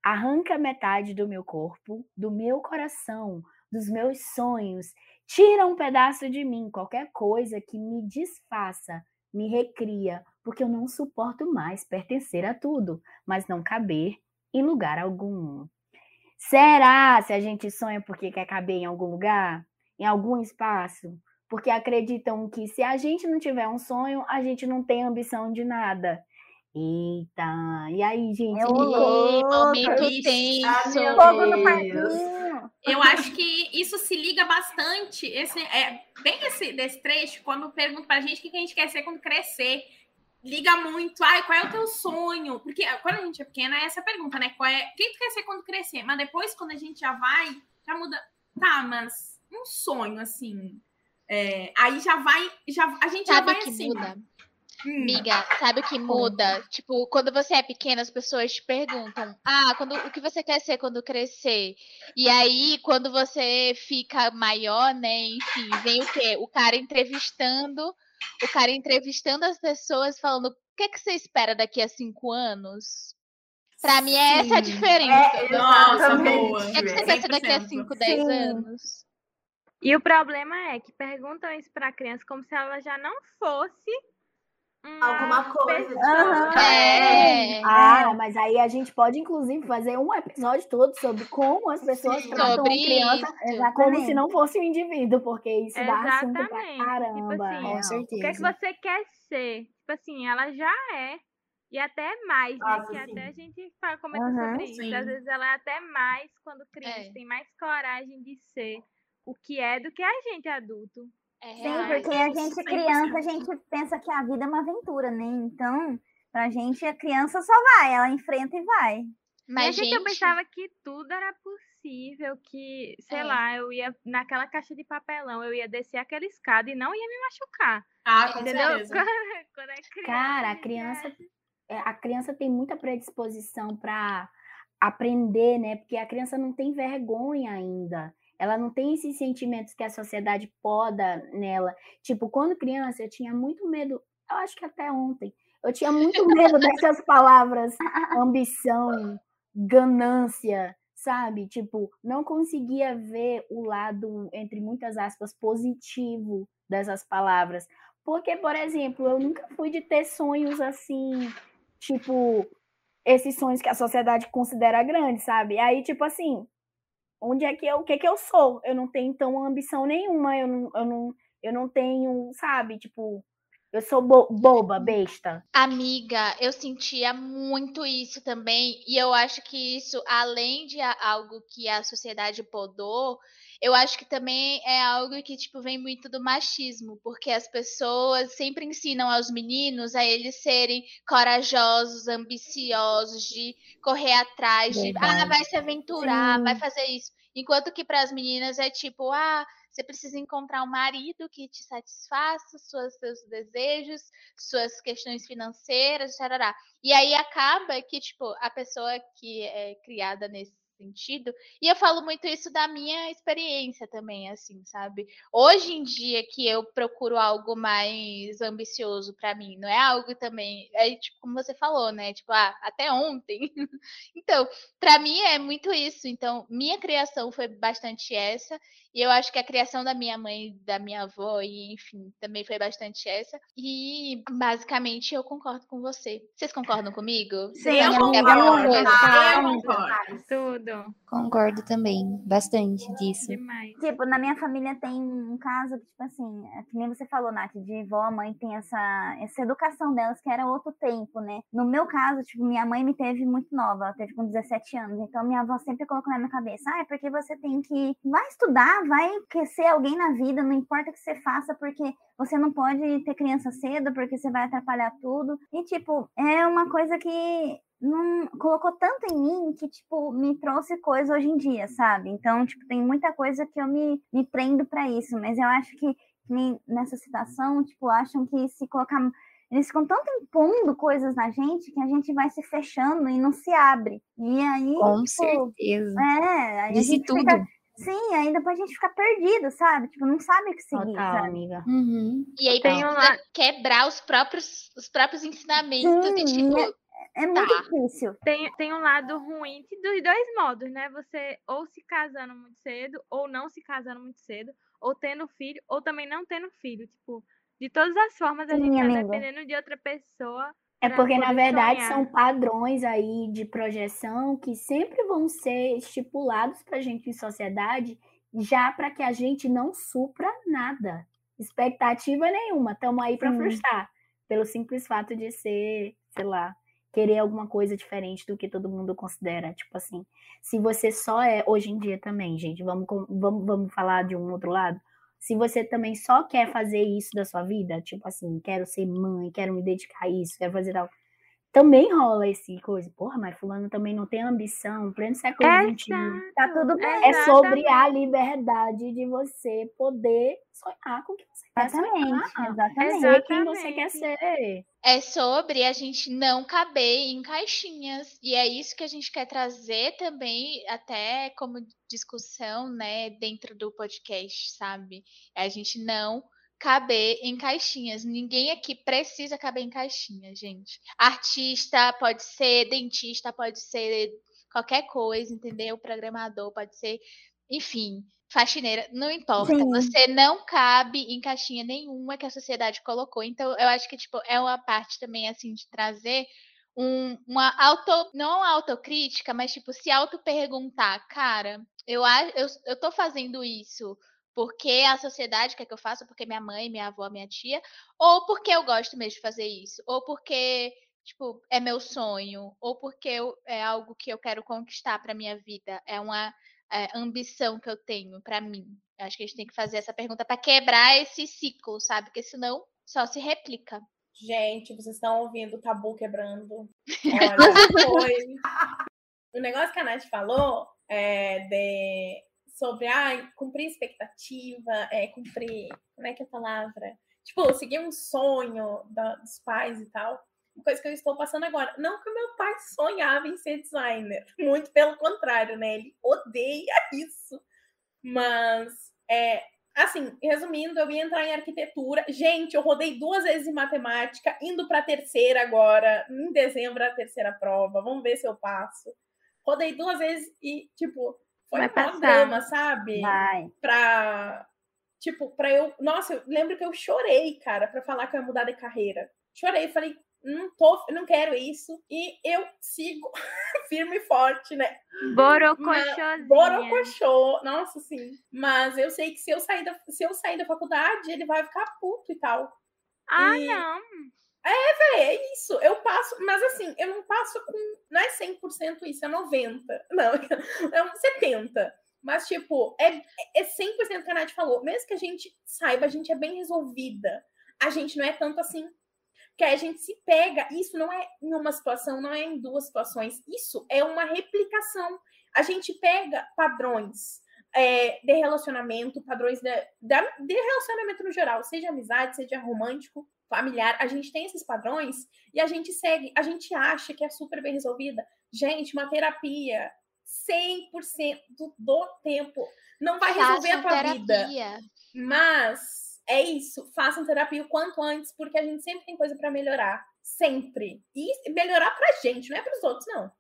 arranca metade do meu corpo, do meu coração, dos meus sonhos, tira um pedaço de mim, qualquer coisa que me desfaça, me recria, porque eu não suporto mais pertencer a tudo, mas não caber em lugar algum. Será se a gente sonha porque quer caber em algum lugar, em algum espaço? Porque acreditam que se a gente não tiver um sonho, a gente não tem ambição de nada. Eita, e aí, gente? Eu Ih, louca. momento tenso. Fogo no parquinho. Eu acho que isso se liga bastante. Esse, é, bem esse, desse trecho, quando perguntam pra gente o que a gente quer ser quando crescer. Liga muito, ai, qual é o teu sonho? Porque quando a gente é pequena, é essa pergunta, né? Qual é, quem tu quer ser quando crescer? Mas depois, quando a gente já vai, já muda. Tá, mas um sonho, assim. é, aí já vai. Já, a gente já Sabe vai o que assim. muda? Hum, Miga, sabe o que muda? Tipo, quando você é pequena, as pessoas te perguntam: Ah, quando, o que você quer ser quando crescer? E aí, quando você fica maior, né? Enfim, vem o quê? O cara entrevistando, o cara entrevistando as pessoas, falando: O que, que você espera daqui a cinco anos? Pra mim, é essa a diferença. É, Nossa, boa. O que, que você quer ser daqui a 100%. 5, 10 Sim. anos? E o problema é que perguntam isso pra criança como se ela já não fosse Alguma coisa. pessoa- Aham. É. Ah, mas aí a gente pode, inclusive, fazer um episódio todo sobre como as pessoas Sim. tratam Sobre criança isso. como Exatamente. se não fosse um indivíduo, porque isso dá assunto pra Exatamente. Tipo caramba. assim, Com real. O que é que certeza. você quer ser? Tipo assim, ela já é. E até mais, né? Que sim. até a gente fala, comentou Aham. sobre isso. Sim. Às vezes ela é até mais quando criança, É. tem mais coragem de ser o que é do que a gente adulto. É Sim, porque a gente, 100%. criança, a gente pensa que a vida é uma aventura, né? Então, pra gente, a criança só vai, ela enfrenta e vai. Mas, e a gente, eu gente, pensava que tudo era possível, que, sei É. lá, eu ia naquela caixa de papelão, eu ia descer aquela escada e não ia me machucar. Ah, com entendeu? certeza. Quando é criança, Cara, a gente criança, acha- é, a criança tem muita predisposição para aprender, né? Porque a criança não tem vergonha ainda. Ela não tem esses sentimentos que a sociedade poda nela. Tipo, quando criança, eu tinha muito medo, eu acho que até ontem, eu tinha muito medo dessas palavras ambição, ganância, sabe? Tipo, não conseguia ver o lado, entre muitas aspas, positivo dessas palavras. Porque, por exemplo, eu nunca fui de ter sonhos assim, tipo, esses sonhos que a sociedade considera grandes, sabe? Aí, tipo assim, onde é que eu, o que que eu sou? Eu não tenho então ambição nenhuma, eu não, eu não, eu não tenho, sabe? Tipo, eu sou bo- boba, besta. Amiga, eu sentia muito isso também, e eu acho que isso, além de algo que a sociedade podou, eu acho que também é algo que, tipo, vem muito do machismo, porque as pessoas sempre ensinam aos meninos a eles serem corajosos, ambiciosos, de correr atrás, de, ah, Verdade. vai se aventurar, vai Sim. fazer isso. Enquanto que para as meninas é tipo, ah, você precisa encontrar um marido que te satisfaça suas, seus desejos, suas questões financeiras, tarará. E aí acaba que, tipo, a pessoa que é criada nesse sentido, e eu falo muito isso da minha experiência também, assim, sabe? Hoje em dia que eu procuro algo mais ambicioso pra mim, não é algo também, é tipo como você falou, né? Tipo, ah, até ontem. então, pra mim é muito isso. Então, minha criação foi bastante essa, e eu acho que a criação da minha mãe, da minha avó, e enfim, também foi bastante essa. E basicamente eu concordo com você. Vocês concordam comigo? Sim, Eu amiga, concordo. Eu concordo. mais. Tudo. Concordo também, bastante disso. Demais. Tipo, na minha família tem um caso que, tipo assim, é que nem você falou, Nath, de vó, a mãe tem essa, essa educação delas, que era outro tempo, né? No meu caso, tipo, minha mãe me teve muito nova, ela teve com 17 anos, então minha avó sempre colocou na minha cabeça, ah, é porque você tem que, vai estudar, vai ser alguém na vida, não importa o que você faça, porque você não pode ter criança cedo, porque você vai atrapalhar tudo. E, tipo, é uma coisa que não colocou tanto em mim que, tipo, me trouxe coisa hoje em dia, sabe? Então, tipo, tem muita coisa que eu me, me prendo pra isso, mas eu acho que, nessa situação, tipo, acham que se colocar. Eles ficam tanto impondo coisas na gente que a gente vai se fechando e não se abre. E aí. Com tipo, certeza. É, aí a Disse gente tudo. fica. Sim, aí depois a gente fica perdido, sabe? Tipo, não sabe o que seguir, Total, sabe? amiga. Uhum. E aí Tem um precisa lá- quebrar os próprios, os próprios ensinamentos Sim, tipo, É muito Tá. difícil. Tem, tem um lado ruim dos dois modos, né? Você ou se casando muito cedo, ou não se casando muito cedo, ou tendo filho, ou também não tendo filho. Tipo, de todas as formas, a Sim, gente tá amiga. dependendo de outra pessoa. É pra porque, na verdade, sonhar. são padrões aí de projeção que sempre vão ser estipulados para a gente em sociedade, já para que a gente não supra nada. Expectativa nenhuma. Estamos aí para frustrar. Pelo simples fato de ser, sei lá, querer alguma coisa diferente do que todo mundo considera. Tipo assim, se você só é, hoje em dia também, gente, vamos, vamos, vamos falar de um outro lado. Se você também só quer fazer isso da sua vida, tipo assim, quero ser mãe, quero me dedicar a isso, quero fazer tal. Também rola esse coisa. Porra, mas fulano também não tem ambição, pleno século XXI. Tá tudo bem. É sobre a Exatamente. liberdade de você poder sonhar com o que você quer Exatamente, sonhar. exatamente. Ser quem você quer Exatamente. ser. é sobre a gente não caber em caixinhas. E é isso que a gente quer trazer também, até como discussão, né, dentro do podcast, sabe? É a gente não caber em caixinhas. Ninguém aqui precisa caber em caixinhas, gente. Artista pode ser, dentista pode ser qualquer coisa, entendeu? Programador pode ser enfim, faxineira, não importa. Sim. Você não cabe em caixinha nenhuma que a sociedade colocou. Então, eu acho que tipo é uma parte também assim de trazer um, uma auto, não autocrítica, mas tipo se auto perguntar, cara, eu eu, eu tô fazendo isso porque a sociedade quer que eu faça, porque minha mãe, minha avó, minha tia, ou porque eu gosto mesmo de fazer isso, ou porque tipo é meu sonho, ou porque eu- é algo que eu quero conquistar para minha vida, é uma é, ambição que eu tenho para mim. Eu acho que a gente tem que fazer essa pergunta para quebrar esse ciclo, sabe? Porque senão só se replica. Gente, vocês estão ouvindo o tabu quebrando. Olha, foi. O negócio que a Nath falou é de, sobre ah, cumprir expectativa, é cumprir. Como é que é a palavra? Tipo, seguir um sonho da- dos pais e tal. Coisa que eu estou passando agora. Não que o meu pai sonhava em ser designer. Muito pelo contrário, né? Ele odeia isso. Mas, é, assim, resumindo, eu ia entrar em arquitetura. Gente, eu rodei duas vezes em matemática, indo para a terceira agora, em dezembro, a terceira prova. Vamos ver se eu passo. Rodei duas vezes e, tipo, foi Vai uma passar. drama, sabe? Vai. Pra, tipo, pra eu. Nossa, eu lembro que eu chorei, cara, pra falar que eu ia mudar de carreira. Chorei, falei, não tô, não quero isso. E eu sigo firme e forte, né? Borocochosinha. Borocochô, nossa, sim. Mas eu sei que se eu sair da, se eu sair da faculdade, ele vai ficar puto e tal. Ah, E- não. É, é isso. Eu passo, mas assim, eu não passo com. Não é 100% isso, é 90%. Não, é um 70%. Mas, tipo, é, é 100% que a Nath falou. Mesmo que a gente saiba, a gente é bem resolvida. A gente não é tanto assim. Porque a gente se pega. Isso não é em uma situação, não é em duas situações. Isso é uma replicação. A gente pega padrões é, de relacionamento, padrões de, da- de relacionamento no geral, seja amizade, seja romântico, familiar. A gente tem esses padrões e a gente segue. A gente acha que é super bem resolvida. Gente, uma terapia 100% do tempo não vai resolver a tua vida. Mas é isso, façam terapia o quanto antes, porque a gente sempre tem coisa para melhorar. Sempre. E melhorar pra gente, não é pros outros, não.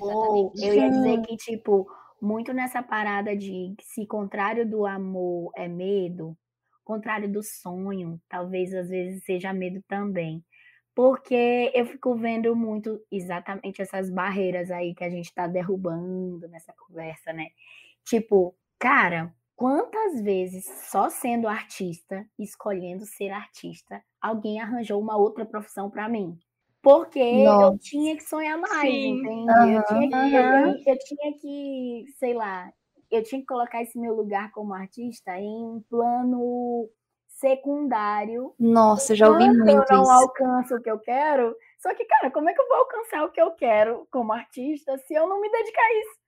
Ou Exatamente. eu ia dizer que, tipo, muito nessa parada de se contrário do amor é medo, contrário do sonho, talvez às vezes seja medo também. Porque eu fico vendo muito exatamente essas barreiras aí que a gente tá derrubando nessa conversa, né? Tipo, cara, quantas vezes só sendo artista, escolhendo ser artista, alguém arranjou uma outra profissão para mim? Porque eu Nossa. tinha que sonhar mais, Sim. entende? Eu tinha, que, Aham. eu, eu tinha que, sei lá, eu tinha que colocar esse meu lugar como artista em um plano secundário. Nossa, já ouvi Quando eu muito não isso. alcanço o que eu quero. Só que, cara, como é que eu vou alcançar o que eu quero como artista se eu não me dedicar a isso?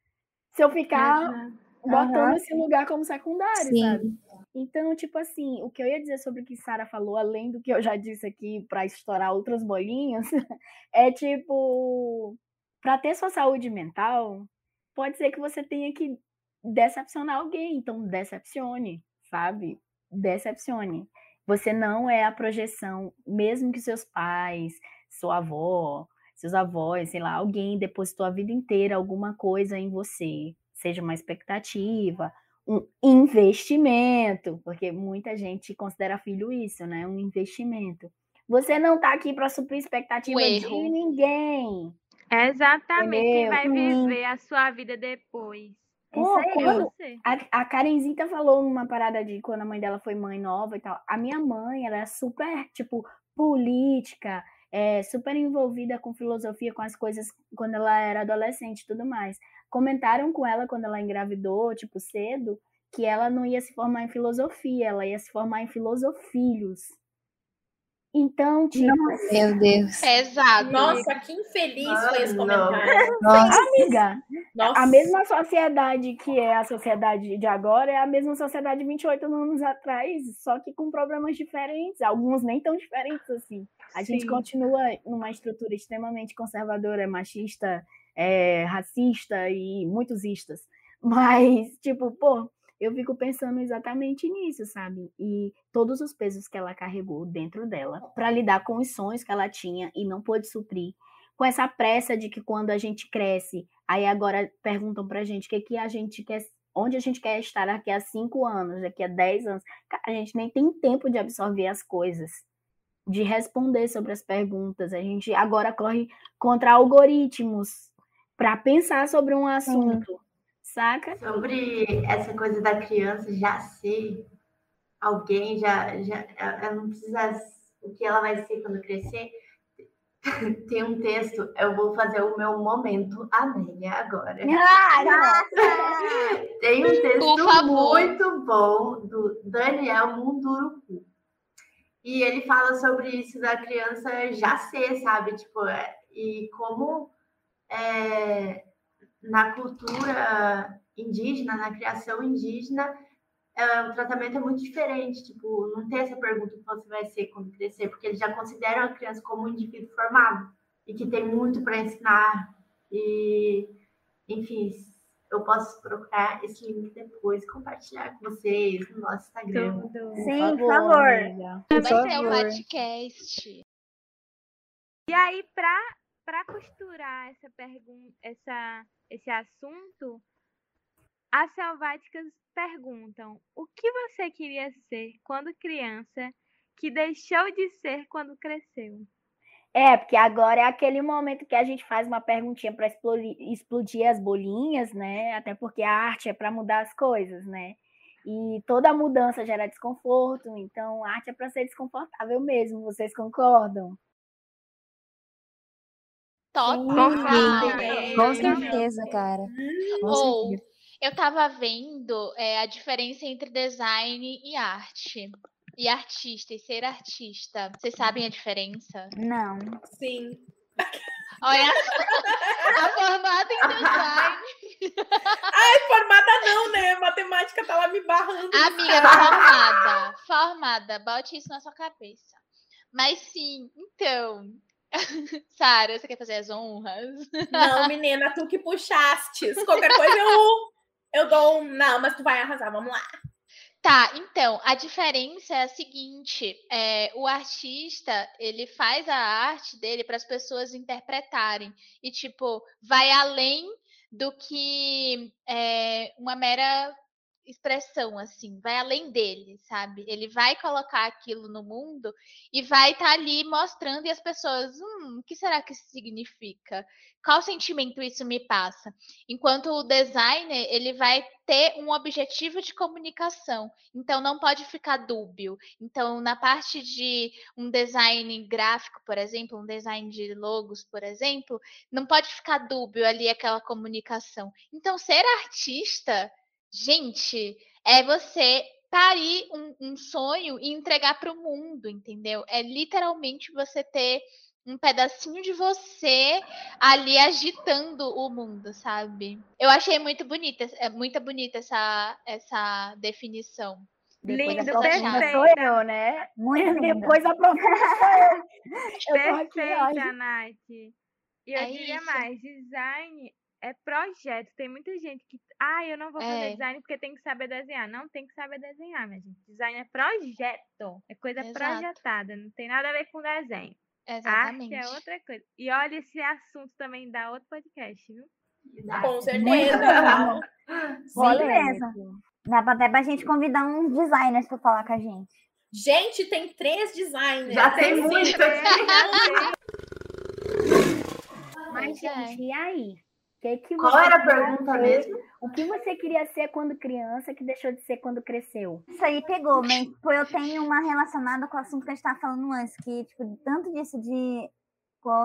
Se eu ficar Exato. botando Aham. esse lugar como secundário, sabe? Sim. Então, tipo assim, o que eu ia dizer sobre o que Sara falou, além do que eu já disse aqui para estourar outras bolinhas, é tipo, para ter sua saúde mental, pode ser que você tenha que decepcionar alguém, então decepcione, sabe? Decepcione. Você não é a projeção, mesmo que seus pais, sua avó, seus avós, sei lá, alguém depositou a vida inteira alguma coisa em você, seja uma expectativa, um investimento, porque muita gente considera filho isso, né? Um investimento. Você não tá aqui para suprir expectativa de ninguém. Exatamente. Quem vai Entendeu? viver a sua vida depois? Pô, Isso aí. É quando, a, a Karenzinha falou numa parada de quando a mãe dela foi mãe nova e tal. A minha mãe, ela é super, tipo, política, é, super envolvida com filosofia, com as coisas quando ela era adolescente e tudo mais. Comentaram com ela quando ela engravidou, tipo, cedo, que ela não ia se formar em filosofia, ela ia se formar em filosofilhos. Então, tipo, Meu Deus. Pesado. Nossa, que infeliz foi esse Mano. comentário. Nossa. amiga, Nossa. a mesma sociedade que é a sociedade de agora é a mesma sociedade 28 anos atrás, só que com problemas diferentes, alguns nem tão diferentes assim. A gente Sim. continua numa estrutura extremamente conservadora, machista, é, racista e muitos istas. Mas, tipo, pô, eu fico pensando exatamente nisso, sabe? E todos os pesos que ela carregou dentro dela para lidar com os sonhos que ela tinha e não pôde suprir. Com essa pressa de que quando a gente cresce, aí agora perguntam pra gente o que, que a gente quer, onde a gente quer estar daqui a cinco anos, daqui a dez anos. A gente nem tem tempo de absorver as coisas, de responder sobre as perguntas. A gente agora corre contra algoritmos para pensar sobre um assunto, saca? Sobre essa coisa da criança já ser alguém, já, já ela não precisa o que ela vai ser quando crescer. Tem um texto, eu vou fazer o meu momento Amélia agora. Ah, nossa! Tem um texto muito bom do Daniel Munduruku. E ele fala sobre isso da criança já ser, sabe? Tipo, é, e como é, na cultura indígena, na criação indígena, é, o tratamento é muito diferente. Tipo, não tem essa pergunta que você vai ser quando crescer, porque eles já consideram a criança como um indivíduo formado e que tem muito para ensinar. E, enfim, eu posso procurar esse link depois, compartilhar com vocês no nosso Instagram. Tudo. Sim, por favor. Por Vai ser um favor. podcast. E aí, pra, pra costurar essa pergunta, essa, esse assunto, as selváticas perguntam: o que você queria ser quando criança que deixou de ser quando cresceu? É, porque agora é aquele momento que a gente faz uma perguntinha para explodir as bolinhas, né? Até porque a arte é para mudar as coisas, né? E toda mudança gera desconforto, então a arte é para ser desconfortável mesmo. Vocês concordam? Total. Com certeza, cara. Com Ou certeza. eu tava vendo é, a diferença entre design e arte. E artista, e ser artista. Vocês sabem a diferença? Não. Sim. Olha, a formada em design. Ai, formada não, né? Matemática tá lá me barrando. Amiga, formada. Formada. Bote isso na sua cabeça. Mas sim, então. Sara, você quer fazer as honras? Não, menina, tu que puxastes. Qualquer coisa eu, eu dou um. Não, mas tu vai arrasar, vamos lá. Tá, então, a diferença é a seguinte: é, o artista ele faz a arte dele para as pessoas interpretarem e, tipo, vai além do que é, uma mera expressão, assim, vai além dele, sabe? Ele vai colocar aquilo no mundo e vai estar ali mostrando e as pessoas, hum, o que será que isso significa? Qual sentimento isso me passa? Enquanto o designer, ele vai ter um objetivo de comunicação, então não pode ficar dúbio. Então, na parte de um design gráfico, por exemplo, um design de logos, por exemplo, não pode ficar dúbio ali aquela comunicação. Então, ser artista, gente, é você parir um, um sonho e entregar para o mundo, entendeu? É literalmente você ter um pedacinho de você ali agitando o mundo, sabe? Eu achei muito bonita, é muito bonita essa, essa definição. Depois Lindo, perfeito. sou eu, né? Muito lindo. Depois a ó. Perfeita, Nath. E eu É diria isso. mais, design é projeto. Tem muita gente que, ah, eu não vou fazer É. design porque tem que saber desenhar. Não tem que saber desenhar, minha gente. Design é projeto. É coisa Exato. projetada. Não tem nada a ver com desenho. Exatamente. Arte é outra coisa. E olha, esse assunto também dá outro podcast, viu? Com certeza. Mesmo. Dá pra até pra gente convidar uns designers pra falar com a gente. Gente, tem três designers. Já tem muito. Mas, é. gente, e aí? Que que Qual era a pergunta ser? mesmo? O que você queria ser quando criança que deixou de ser quando cresceu? Isso aí pegou, mas tipo, eu tenho uma relacionada com o assunto que a gente tava falando antes, que, tipo, tanto disso de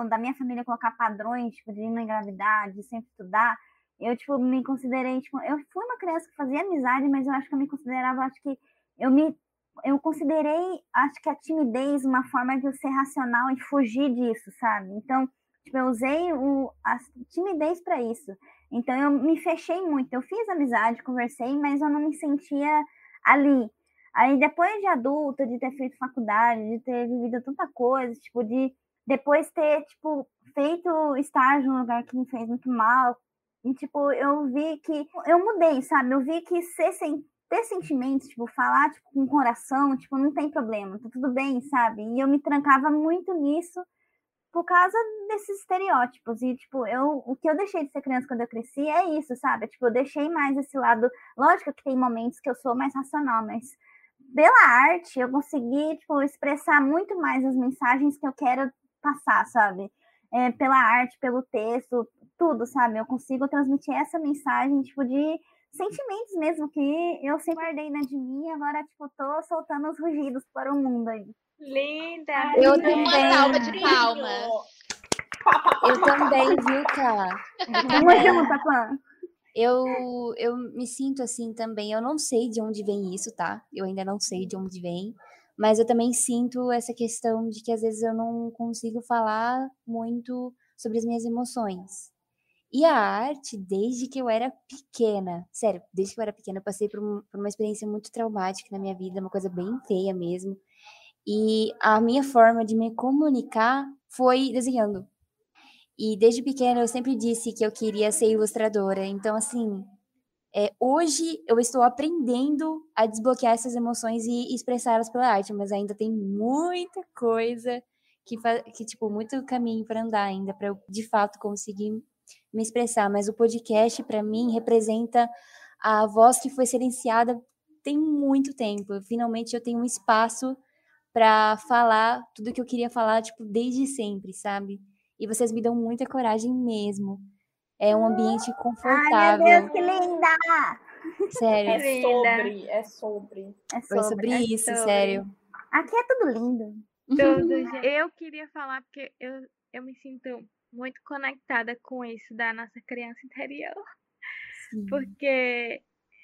da minha família colocar padrões, tipo, de não engravidar, de sempre estudar, eu, tipo, me considerei, tipo, eu fui uma criança que fazia amizade, mas eu acho que eu me considerava, acho que eu me eu considerei, acho que a timidez uma forma de eu ser racional e fugir disso, sabe? Então, tipo, eu usei o, a timidez para isso. Então, eu me fechei muito. Eu fiz amizade, conversei, mas eu não me sentia ali. Aí, depois de adulta, de ter feito faculdade, de ter vivido tanta coisa, tipo, de depois ter, tipo, feito estágio num lugar que me fez muito mal. E, tipo, eu vi que eu mudei, sabe? Eu vi que ser sem ter sentimentos, tipo, falar tipo, com o coração, tipo, não tem problema, tá tudo bem, sabe? E eu me trancava muito nisso por causa desses estereótipos. E, tipo, eu, o que eu deixei de ser criança quando eu cresci é isso, sabe? Tipo, eu deixei mais esse lado. Lógico que tem momentos que eu sou mais racional, mas pela arte eu consegui, tipo, expressar muito mais as mensagens que eu quero passar, sabe? É, pela arte, pelo texto, tudo, sabe? Eu consigo transmitir essa mensagem, tipo, de sentimentos mesmo que eu sempre guardei dentro de mim, agora, tipo, tô soltando os rugidos para o mundo aí. Linda! Eu Uma também. salva de palmas. Eu também, viu, Cá? Junto, Clã. Eu, eu me sinto assim também. Eu não sei de onde vem isso, tá? Eu ainda não sei de onde vem. Mas eu também sinto essa questão de que às vezes eu não consigo falar muito sobre as minhas emoções. E a arte, desde que eu era pequena, sério, desde que eu era pequena, eu passei por, um- por uma experiência muito traumática na minha vida, uma coisa bem feia mesmo. E a minha forma de me comunicar foi desenhando. E desde pequena eu sempre disse que eu queria ser ilustradora. Então, assim, é, hoje eu estou aprendendo a desbloquear essas emoções e expressá-las pela arte, mas ainda tem muita coisa que, que tipo, muito caminho para andar ainda para eu de fato conseguir me expressar. Mas o podcast, para mim, representa a voz que foi silenciada tem muito tempo. Finalmente eu tenho um espaço para falar tudo que eu queria falar, tipo, desde sempre, sabe? E vocês me dão muita coragem mesmo. É um ambiente Ai, confortável. meu Deus, que linda! Sério. É sobre, é sobre. É Foi sobre. sobre é isso, sobre. sério. Aqui é tudo lindo. Tudo, gente. Eu queria falar porque eu, eu me sinto muito conectada com isso da nossa criança interior. Sim. Porque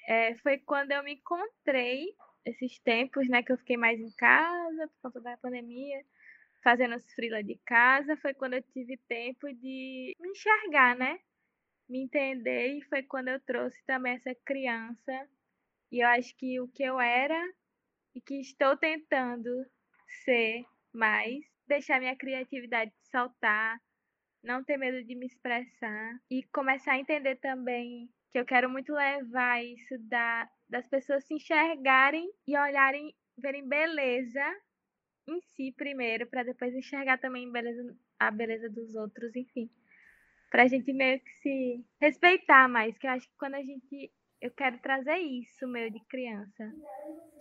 é, foi quando eu me encontrei, esses tempos, né, que eu fiquei mais em casa, por conta da pandemia, fazendo os freela de casa, foi quando eu tive tempo de me enxergar, né? Me entender, e foi quando eu trouxe também essa criança. E eu acho que o que eu era e que estou tentando ser mais, deixar minha criatividade saltar, não ter medo de me expressar e começar a entender também que eu quero muito levar isso da, das pessoas se enxergarem e olharem, verem beleza em si primeiro, para depois enxergar também beleza, a beleza dos outros, enfim. Pra gente meio que se respeitar mais, que eu acho que quando a gente. Eu quero trazer isso, meu, de criança.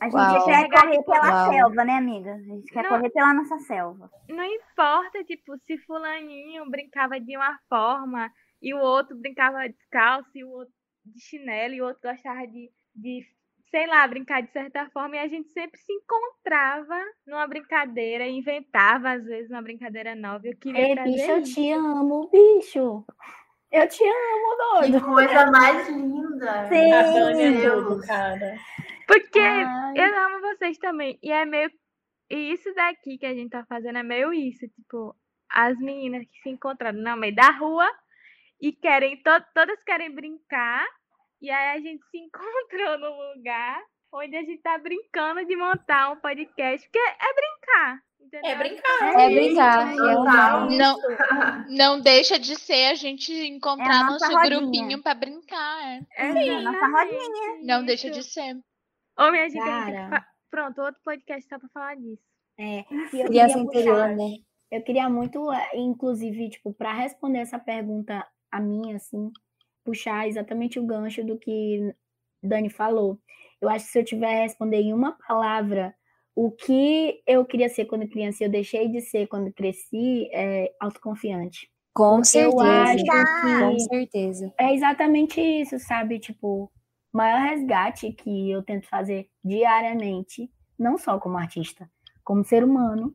A gente Uau. quer correr pela Uau. selva, né, amiga? A gente quer Não. correr pela nossa selva. não importa, tipo, se fulaninho brincava de uma forma e o outro brincava descalço e o outro de chinelo e o outro gostava de, de sei lá, brincar de certa forma e a gente sempre se encontrava numa brincadeira, inventava às vezes uma brincadeira nova. Eu queria Ei, bicho, eu te amo, bicho. Eu te amo, Que doido. coisa mais linda. Sim. A Dani é tudo, cara. Porque Ai. eu amo vocês também. E é meio. E isso daqui que a gente tá fazendo é meio isso. Tipo, as meninas que se encontraram no meio da rua e querem. to- todas querem brincar. E aí a gente se encontrou num lugar onde a gente tá brincando de montar um podcast. Porque é brincar. Entendeu? É brincar. É brincar, Total. realmente. Não, não deixa de ser a gente encontrar É a nosso rodinha. grupinho pra brincar. É Sim, a nossa exatamente Não deixa de ser. Ô, minha gente, tem que Cara. fa- Pronto, outro podcast só pra falar disso. É, e eu Criança queria interior, né? Eu queria muito, eh, inclusive, tipo, para responder essa pergunta a minha, assim, puxar exatamente o gancho do que Dani falou. Eu acho que se eu tiver responder em uma palavra o que eu queria ser quando criança e eu deixei de ser quando cresci, é autoconfiante. Com certeza. acho Com que certeza. é exatamente isso, sabe? Tipo, o maior resgate que eu tento fazer diariamente, não só como artista, como ser humano,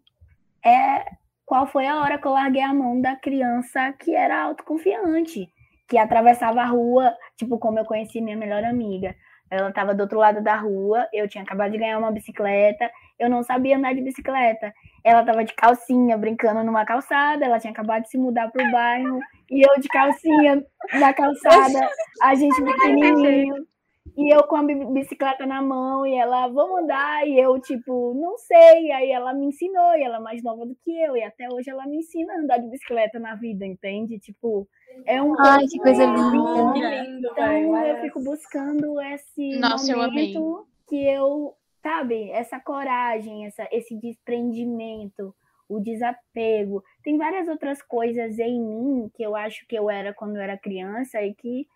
é qual foi a hora que eu larguei a mão da criança que era autoconfiante, que atravessava a rua, tipo, como eu conheci minha melhor amiga. Ela estava do outro lado da rua, eu tinha acabado de ganhar uma bicicleta, eu não sabia andar de bicicleta. Ela estava de calcinha, brincando numa calçada, ela tinha acabado de se mudar pro bairro, e eu de calcinha na calçada, a gente pequenininho. E eu com a bi- bicicleta na mão, e ela, vamos andar, e eu, tipo, não sei. Aí ela me ensinou, e ela é mais nova do que eu, e até hoje ela me ensina a andar de bicicleta na vida, entende? Tipo, é um. Ai, que coisa Que linda. lindo, velho. Então eu fico buscando esse Nossa, eu momento que eu, sabe, essa coragem, essa, esse desprendimento, o desapego. tem várias outras coisas em mim que eu acho que eu era quando eu era criança e que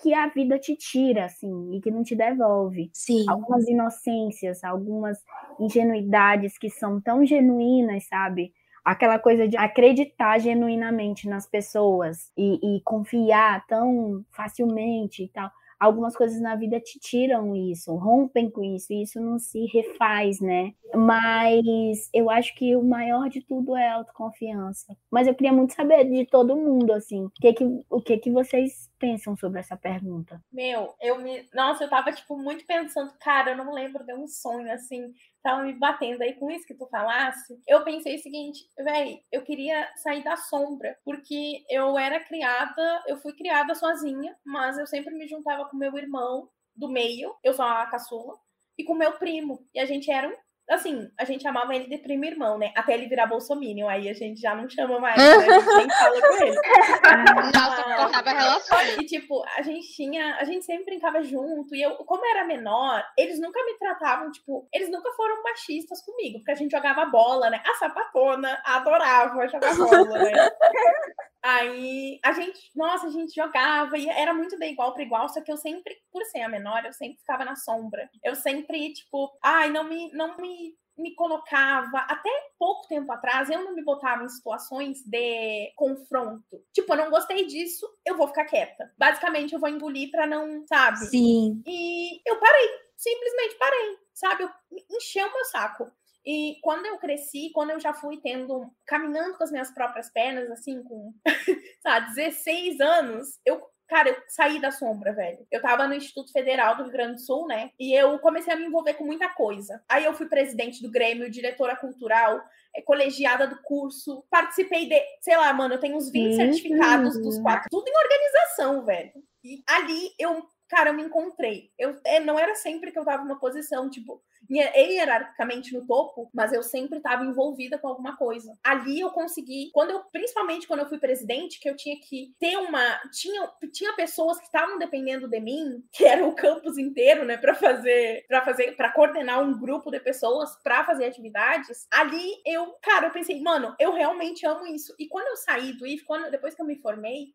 que a vida te tira, assim, e que não te devolve. Sim. Algumas inocências, algumas ingenuidades que são tão genuínas, sabe? Aquela coisa de acreditar genuinamente nas pessoas e, e confiar tão facilmente e tal algumas coisas na vida te tiram isso, rompem com isso, e isso não se refaz, né? Mas eu acho que o maior de tudo é a autoconfiança. Mas eu queria muito saber de todo mundo, assim, o que que, o que, que vocês pensam sobre essa pergunta? Meu, eu me. Nossa, eu tava, tipo, muito pensando, cara, eu não lembro de um sonho assim tava me batendo aí com isso que tu falasse, eu pensei o seguinte, velho, eu queria sair da sombra, porque eu era criada, eu fui criada sozinha, mas eu sempre me juntava com meu irmão do meio, eu sou a caçula, e com meu primo, e a gente era um assim, a gente chamava ele de primo irmão, né? Até ele virar bolsominion, aí a gente já não chama mais, né? a gente nem fala com ele. Nossa, cortava relações. E tipo, a gente tinha, a gente sempre brincava junto, e eu, como era menor, eles nunca me tratavam, tipo, eles nunca foram machistas comigo, porque a gente jogava bola, né? A sapatona adorava jogar bola, né? Aí a gente, nossa, a gente jogava e era muito de igual para igual, só que eu sempre, por ser a menor, eu sempre ficava na sombra. Eu sempre, tipo, ai, não me, não me, me colocava, até pouco tempo atrás, eu não me botava em situações de confronto. Tipo, eu não gostei disso, eu vou ficar quieta. Basicamente, eu vou engolir para não, sabe? Sim. E eu parei, simplesmente parei, sabe? Eu encheu meu saco. E quando eu cresci, quando eu já fui tendo, caminhando com as minhas próprias pernas, assim, com, sabe, 16 anos, eu, cara, eu saí da sombra, velho. Eu tava no Instituto Federal do Rio Grande do Sul, né? E eu comecei a me envolver com muita coisa. Aí eu fui presidente do Grêmio, diretora cultural, é, colegiada do curso, participei de, sei lá, mano, eu tenho uns 20 certificados dos quatro, tudo em organização, velho. E ali eu, cara, eu me encontrei. Eu, é, não era sempre que eu tava numa posição, tipo, hierarquicamente no topo, mas eu sempre estava envolvida com alguma coisa. Ali eu consegui, quando eu, principalmente quando eu fui presidente, que eu tinha que ter uma, tinha, tinha pessoas que estavam dependendo de mim, que era o campus inteiro, né, para fazer, para fazer, para coordenar um grupo de pessoas para fazer atividades. Ali eu, cara, eu pensei, mano, eu realmente amo isso. E quando eu saí do IF, quando depois que eu me formei,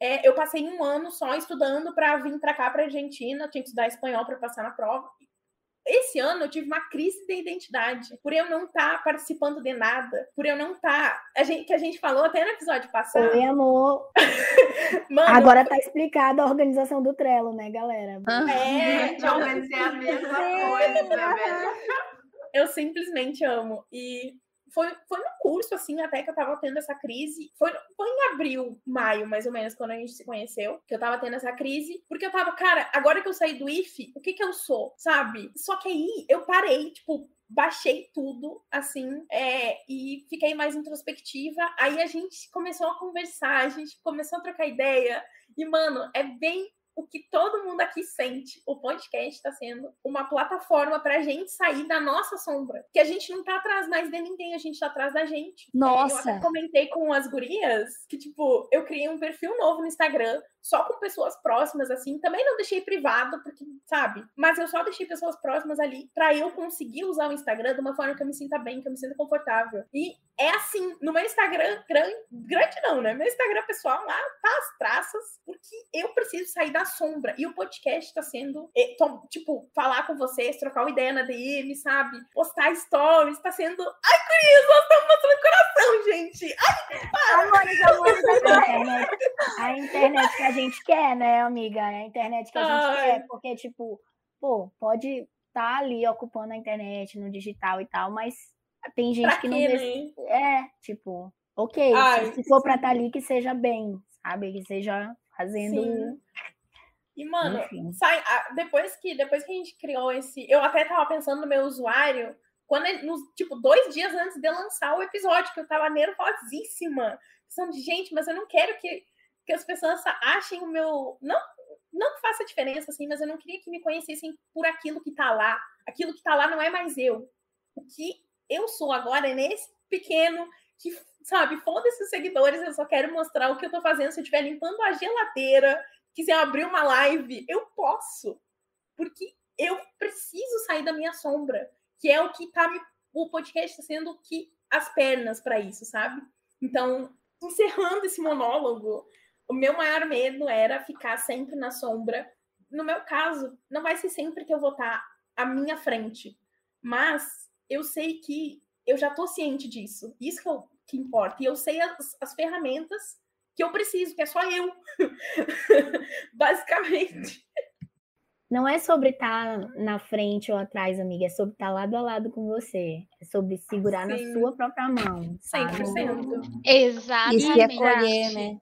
é, eu passei um ano só estudando para vir para cá, para Argentina, tinha que estudar espanhol para passar na prova esse ano eu tive uma crise de identidade, por eu não estar tá participando de nada, por eu não estar. Tá, a gente, que a gente falou até no episódio passado. Oi, amor. Mano, Agora tá explicada a organização do Trello, né, galera? É, eu pensei a mesma coisa, velho. Eu simplesmente amo. E foi, foi no curso, assim, até que eu tava tendo essa crise. Foi, foi em abril, maio, mais ou menos, quando a gente se conheceu, que eu tava tendo essa crise. Porque eu tava, cara, agora que eu saí do IF, o que que eu sou, sabe? Só que aí eu parei, tipo, baixei tudo, assim, é, e fiquei mais introspectiva. Aí a gente começou a conversar, a gente começou a trocar ideia. E, mano, é bem o que todo mundo aqui sente. O podcast está sendo uma plataforma para a gente sair da nossa sombra. Que a gente não tá atrás mais de ninguém, a gente tá atrás da gente. Nossa! Eu comentei com as gurias que, tipo, eu criei um perfil novo no Instagram só com pessoas próximas, assim. Também não deixei privado, porque, sabe? Mas eu só deixei pessoas próximas ali para eu conseguir usar o Instagram de uma forma que eu me sinta bem, que eu me sinta confortável. E é assim, no meu Instagram, grande, grande não, né? Meu Instagram pessoal lá tá as traças, porque eu preciso sair da sombra. E o podcast tá sendo, é, tipo, falar com vocês, trocar uma ideia na DM, sabe? Postar stories, tá sendo. Ai, Cris, nós estamos mostrando coração, gente! Ai, para! Amores, amores, a a internet que a gente quer, né, amiga? É a internet que a gente Ai. quer, porque, tipo, pô, pode estar tá ali ocupando a internet no digital e tal, mas tem gente pra que não vê. É, tipo, ok, Ai, se for pra estar tá ali, que seja bem, sabe? Que seja fazendo. Sim. E, mano, sai, depois, que, depois que a gente criou esse. Eu até tava pensando no meu usuário, quando ele, nos, tipo, dois dias antes de lançar o episódio, que eu tava nervosíssima. Pensando, gente, mas eu não quero que que as pessoas achem o meu. Não, não faça diferença, assim, mas eu não queria que me conhecessem por aquilo que tá lá. Aquilo que tá lá não é mais eu. O que eu sou agora é nesse pequeno que, sabe, foda esses seguidores, eu só quero mostrar o que eu tô fazendo. Se eu estiver limpando a geladeira, quiser abrir uma live, eu posso. Porque eu preciso sair da minha sombra, que é o que tá me. O podcast está sendo que as pernas para isso, sabe? Então, encerrando esse monólogo, o meu maior medo era ficar sempre na sombra. No meu caso, não vai ser sempre que eu vou estar à minha frente, mas eu sei que eu já estou ciente disso. Isso que, eu, que importa. E eu sei as, as ferramentas que eu preciso, que é só eu. Basicamente. Não é sobre estar na frente ou atrás, amiga, é sobre estar lado a lado com você. É sobre segurar Sim. na sua própria mão. 100%. Exatamente. E acolher, né?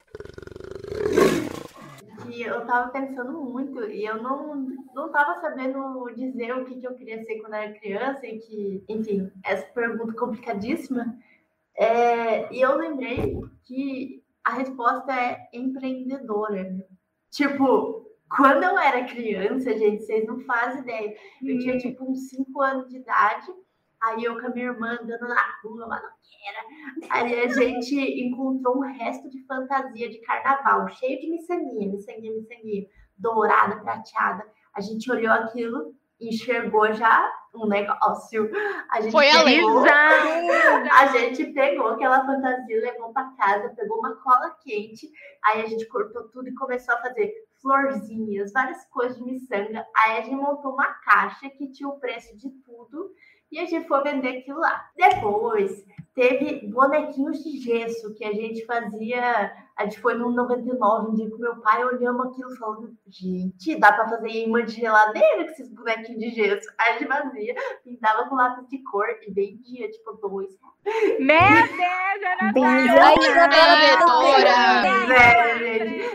E eu tava pensando muito e eu não, não tava sabendo dizer o que, que eu queria ser quando era criança e que, enfim, essa pergunta complicadíssima. É, e eu lembrei que a resposta é empreendedora. Tipo, quando eu era criança, gente, vocês não fazem ideia. Eu tinha, hum. tipo, uns 5 anos de idade. Aí eu com a minha irmã andando na rua, maloqueira. Aí a gente encontrou um resto de fantasia de carnaval, cheio de miçanguinha, miçanguinha, miçanguinha, dourada, prateada. A gente olhou aquilo enxergou já um negócio. A gente Foi pegou, a gente pegou aquela fantasia, levou para casa, pegou uma cola quente, aí a gente cortou tudo e começou a fazer florzinhas, várias coisas de miçanga. Aí a gente montou uma caixa que tinha o preço de tudo e a gente foi vender aquilo lá. Depois teve bonequinhos de gesso que a gente fazia. A gente foi no 99 um dia com meu pai, olhamos aquilo falando, gente, dá para fazer imã de geladeira com esses bonequinhos de gesso. Aí a gente fazia, pintava com lápis de cor e vendia, tipo, dois meu Deus, era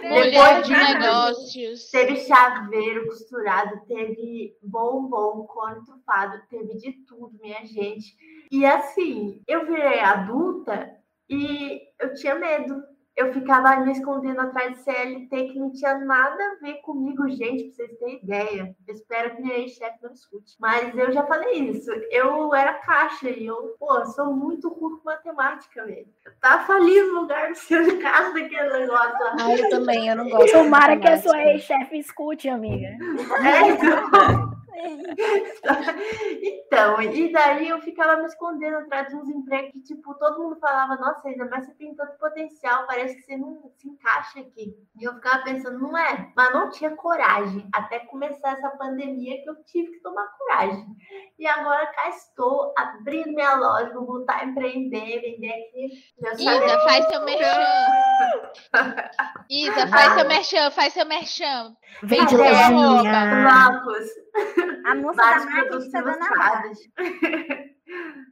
Mulher de negócios. Teve chaveiro costurado, teve bombom, cone tufado, teve de tudo, minha gente. E assim, eu virei adulta e eu tinha medo eu ficava me escondendo atrás de CLT que não tinha nada a ver comigo, gente, pra vocês terem ideia. Eu espero que minha ex-chefe não escute. Mas eu já falei isso. Eu era caixa e eu, pô, sou muito ruim com matemática, velho. Eu tava falindo no lugar de ser de casa daquele negócio lá. Ah, eu também, eu não gosto. Tomara que a sua ex-chefe escute, amiga. É, então... então, e daí eu ficava me escondendo atrás de uns empregos que, tipo, todo mundo falava, nossa, ainda mais você tem tanto potencial, parece que você não se encaixa aqui. E eu ficava pensando, não é, mas não tinha coragem, até começar essa pandemia que eu tive que tomar coragem. E agora cá estou, abrindo minha loja, vou voltar a empreender, vender aqui. Isa, faz seu merchan. Isa, faz seu merchan, faz seu merchan. Vende lojinha. Marcos. A moça da marketing tá dando a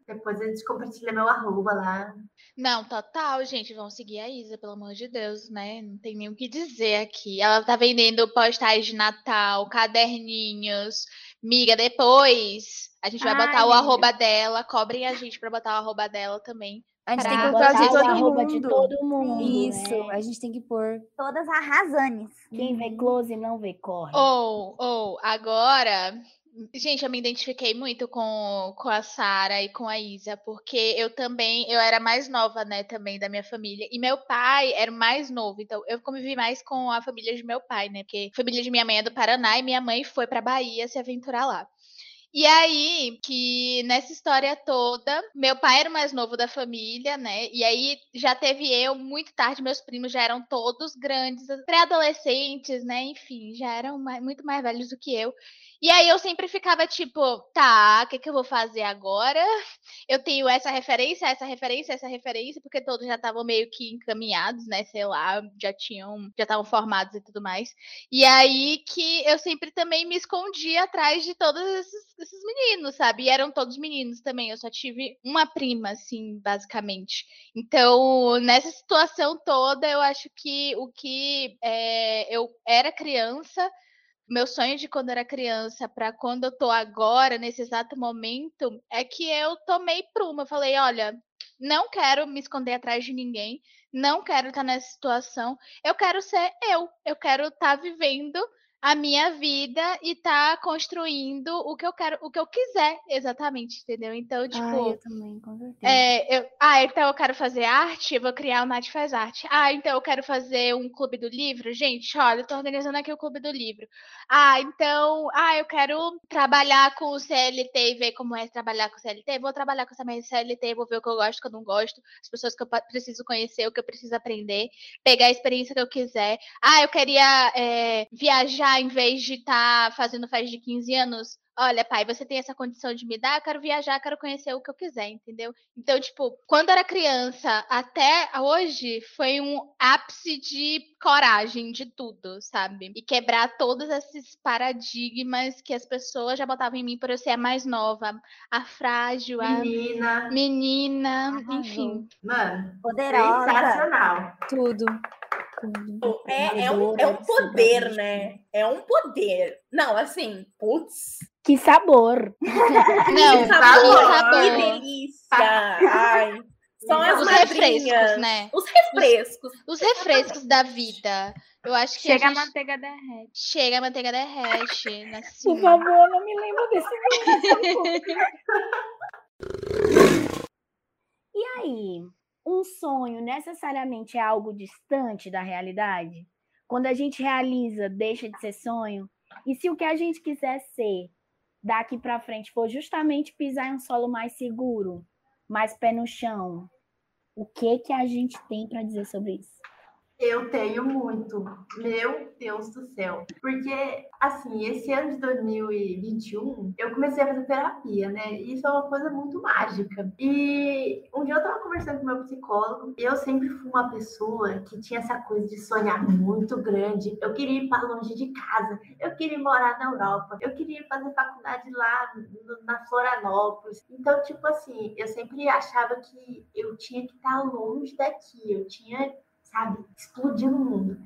Depois a gente compartilha meu arroba lá. Não, total, gente. Vamos seguir a Isa, pelo amor de Deus, né? Não tem nem o que dizer aqui. Ela tá vendendo postais de Natal, caderninhos. Miga, depois a gente vai Ai, botar o arroba dela. Cobrem a gente pra botar o arroba dela também. A gente tem que botar de todo, mundo. de todo mundo. Isso, né? a gente tem que pôr. Todas arrasanes. Quem vê close não vê corre. Ou, ou, agora Gente, eu me identifiquei muito com, com a Sara e com a Isa, porque eu também, eu era mais nova, né, também da minha família. E meu pai era mais novo, então eu convivi mais com a família de meu pai, né? Porque a família de minha mãe é do Paraná e minha mãe foi pra Bahia se aventurar lá. E aí, que nessa história toda, meu pai era o mais novo da família, né? E aí já teve eu muito tarde, meus primos já eram todos grandes, pré-adolescentes, né? Enfim, já eram mais, muito mais velhos do que eu. E aí eu sempre ficava tipo, tá, o que, que eu vou fazer agora? Eu tenho essa referência, essa referência, essa referência, porque todos já estavam meio que encaminhados, né? Sei lá, já tinham, já estavam formados e tudo mais. E aí que eu sempre também me escondia atrás de todos esses, esses meninos, sabe? E eram todos meninos também. Eu só tive uma prima, assim, basicamente. Então, nessa situação toda, eu acho que o que é, eu era criança meu sonho de quando era criança para quando eu tô agora, nesse exato momento, é que eu tomei pruma. Eu falei, olha, não quero me esconder atrás de ninguém, não quero estar nessa situação. Eu quero ser eu, eu quero estar vivendo a minha vida e tá construindo o que eu quero, o que eu quiser, exatamente, entendeu? Então, tipo. Ah, eu também, com certeza. É, eu, ah, então eu quero fazer arte, eu vou criar o Nath Faz Arte. Ah, então eu quero fazer um clube do livro. Gente, olha, eu tô organizando aqui o clube do livro. Ah, então, ah, eu quero trabalhar com o CLT e ver como é trabalhar com o CLT. Vou trabalhar com essa minha CLT, vou ver o que eu gosto, o que eu não gosto, as pessoas que eu preciso conhecer, o que eu preciso aprender, pegar a experiência que eu quiser. Ah, eu queria é, viajar em vez de estar tá fazendo festa de 15 anos, olha, pai, você tem essa condição de me dar, eu quero viajar, quero conhecer o que eu quiser, entendeu? Então, tipo, quando era criança até hoje, foi um ápice de coragem de tudo, sabe? E quebrar todos esses paradigmas que as pessoas já botavam em mim por eu ser a mais nova, a frágil, a Menina. menina, enfim. Mano, Poderosa. sensacional. Tudo. É, é, um, é um poder, né? É um poder. Não, assim, putz. Que sabor! Não, que que sabor, sabor. que delícia. Ai, são as Os madrinhas. refrescos, né? Os refrescos. Os refrescos da vida. Eu acho que Chega a a gente... manteiga derrete. Chega, a manteiga derrete. né? Por favor, não me lembra desse E aí, um sonho necessariamente é algo distante da realidade? Quando a gente realiza, deixa de ser sonho? E se o que a gente quiser ser daqui para frente for justamente pisar em um solo mais seguro, mais pé no chão, o que que a gente tem para dizer sobre isso? Eu tenho muito. Meu Deus do céu. Porque, assim, esse ano de 2021, eu comecei a fazer terapia, né? E Isso é uma coisa muito mágica. E um dia eu tava conversando com meu psicólogo e eu sempre fui uma pessoa que tinha essa coisa de sonhar muito grande. Eu queria ir para longe de casa. Eu queria morar na Europa. Eu queria fazer faculdade lá no- na Florianópolis. Então, tipo assim, eu sempre achava que eu tinha que estar longe daqui. Eu tinha sabe, explodir no mundo.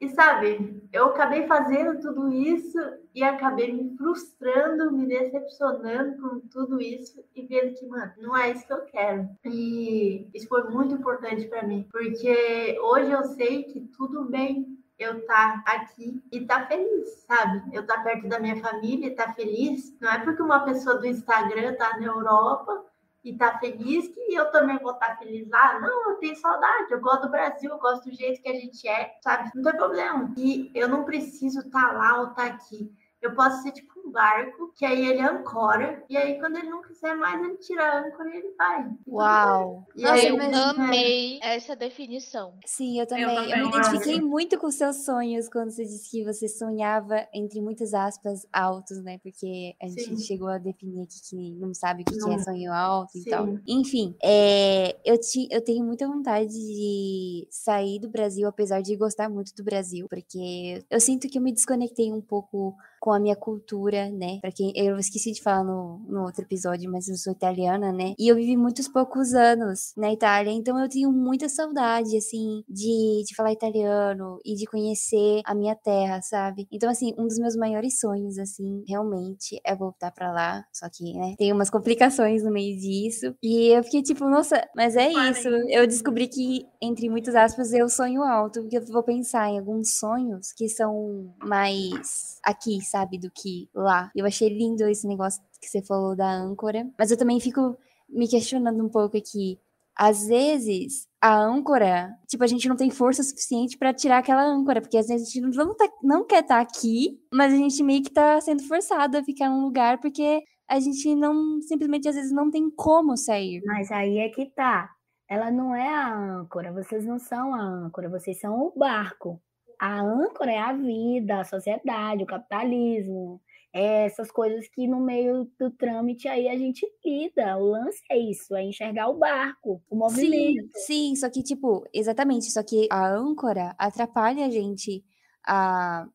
E sabe, eu acabei fazendo tudo isso e acabei me frustrando, me decepcionando com tudo isso e vendo que, mano, não é isso que eu quero. E isso foi muito importante para mim, porque hoje eu sei que tudo bem eu tá aqui e tá feliz, sabe? Eu tá perto da minha família, tá feliz. Não é porque uma pessoa do Instagram tá na Europa e tá feliz que eu também vou estar feliz lá. Não, eu tenho saudade, eu gosto do Brasil, eu gosto do jeito que a gente é, sabe? Não tem problema. E eu não preciso estar lá ou estar aqui. Eu posso ser tipo um barco, que aí ele ancora, e aí quando ele não quiser mais, ele tira a âncora e ele vai. Uau! E Nossa, aí, eu mas- amei essa definição. Sim, eu também. Eu, também, me identifiquei muito com seus sonhos quando você disse que você sonhava, entre muitas aspas, altos, né? Porque a gente Sim. chegou a definir aqui que não sabe o que, que é sonho alto e tal. Sim. Enfim, é, eu, ti, eu tenho muita vontade de sair do Brasil, apesar de gostar muito do Brasil, porque eu sinto que eu me desconectei um pouco com a minha cultura, né? Pra quem eu esqueci de falar no, no outro episódio, mas eu sou italiana, né? E eu vivi muitos poucos anos na Itália, então eu tenho muita saudade, assim, de, de falar italiano e de conhecer a minha terra, sabe? Então, assim, um dos meus maiores sonhos, assim, realmente é voltar pra lá, só que, né, tem umas complicações no meio disso. E eu fiquei tipo, nossa, mas é Parem. isso. Eu descobri que, entre muitas aspas, eu sonho alto, porque eu vou pensar em alguns sonhos que são mais aqui, sabe, do que lá. Eu achei lindo esse negócio que você falou da âncora, mas eu também fico me questionando um pouco aqui. Às vezes, a âncora, tipo, a gente não tem força suficiente pra tirar aquela âncora, porque às vezes a gente não, tá- não quer estar aqui, mas a gente meio que tá sendo forçado a ficar num lugar porque a gente não, simplesmente às vezes não tem como sair. Mas aí é que tá. Ela não é a âncora, vocês não são a âncora, vocês são o barco. A âncora é a vida, a sociedade, o capitalismo, é essas coisas que no meio do trâmite aí a gente lida. O lance é isso, é enxergar o barco, o Sim, movimento. sim, só que, tipo, exatamente, só que a âncora atrapalha a gente a,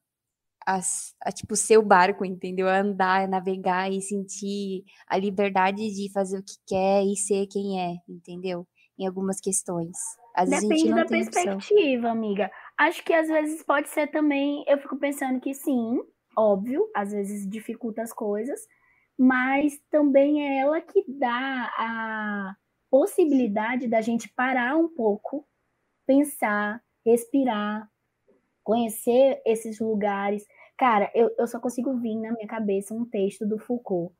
a, a, tipo, ser o barco, entendeu? A andar, a navegar e sentir a liberdade de fazer o que quer e ser quem é, entendeu? Em algumas questões. Às vezes a gente Depende não da tem opção. perspectiva, amiga. Acho que às vezes pode ser também. Eu fico pensando que sim, óbvio, às vezes dificulta as coisas, mas também é ela que dá a possibilidade da gente parar um pouco, pensar, respirar, conhecer esses lugares. Cara, eu, eu só consigo vir na minha cabeça um texto do Foucault,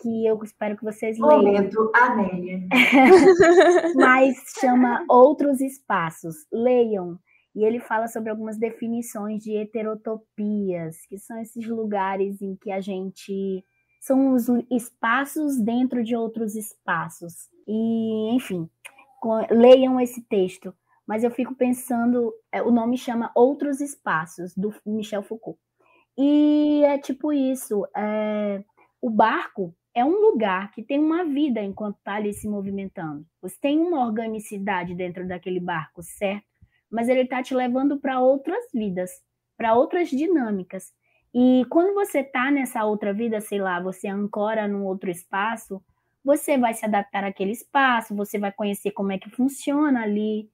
que eu espero que vocês leiam. Momento, Amélia. mas chama Outros Espaços. Leiam. E ele fala sobre algumas definições de heterotopias, que são esses lugares em que a gente. São os espaços dentro de outros espaços. E, enfim, leiam esse texto. Mas eu fico pensando, é, o nome chama Outros Espaços, do Michel Foucault. E é tipo isso: é, o barco é um lugar que tem uma vida enquanto está ali se movimentando. Você tem uma organicidade dentro daquele barco, certo? Mas ele está te levando para outras vidas, para outras dinâmicas. E quando você está nessa outra vida, sei lá, você ancora num outro espaço, você vai se adaptar àquele espaço, você vai conhecer como é que funciona ali.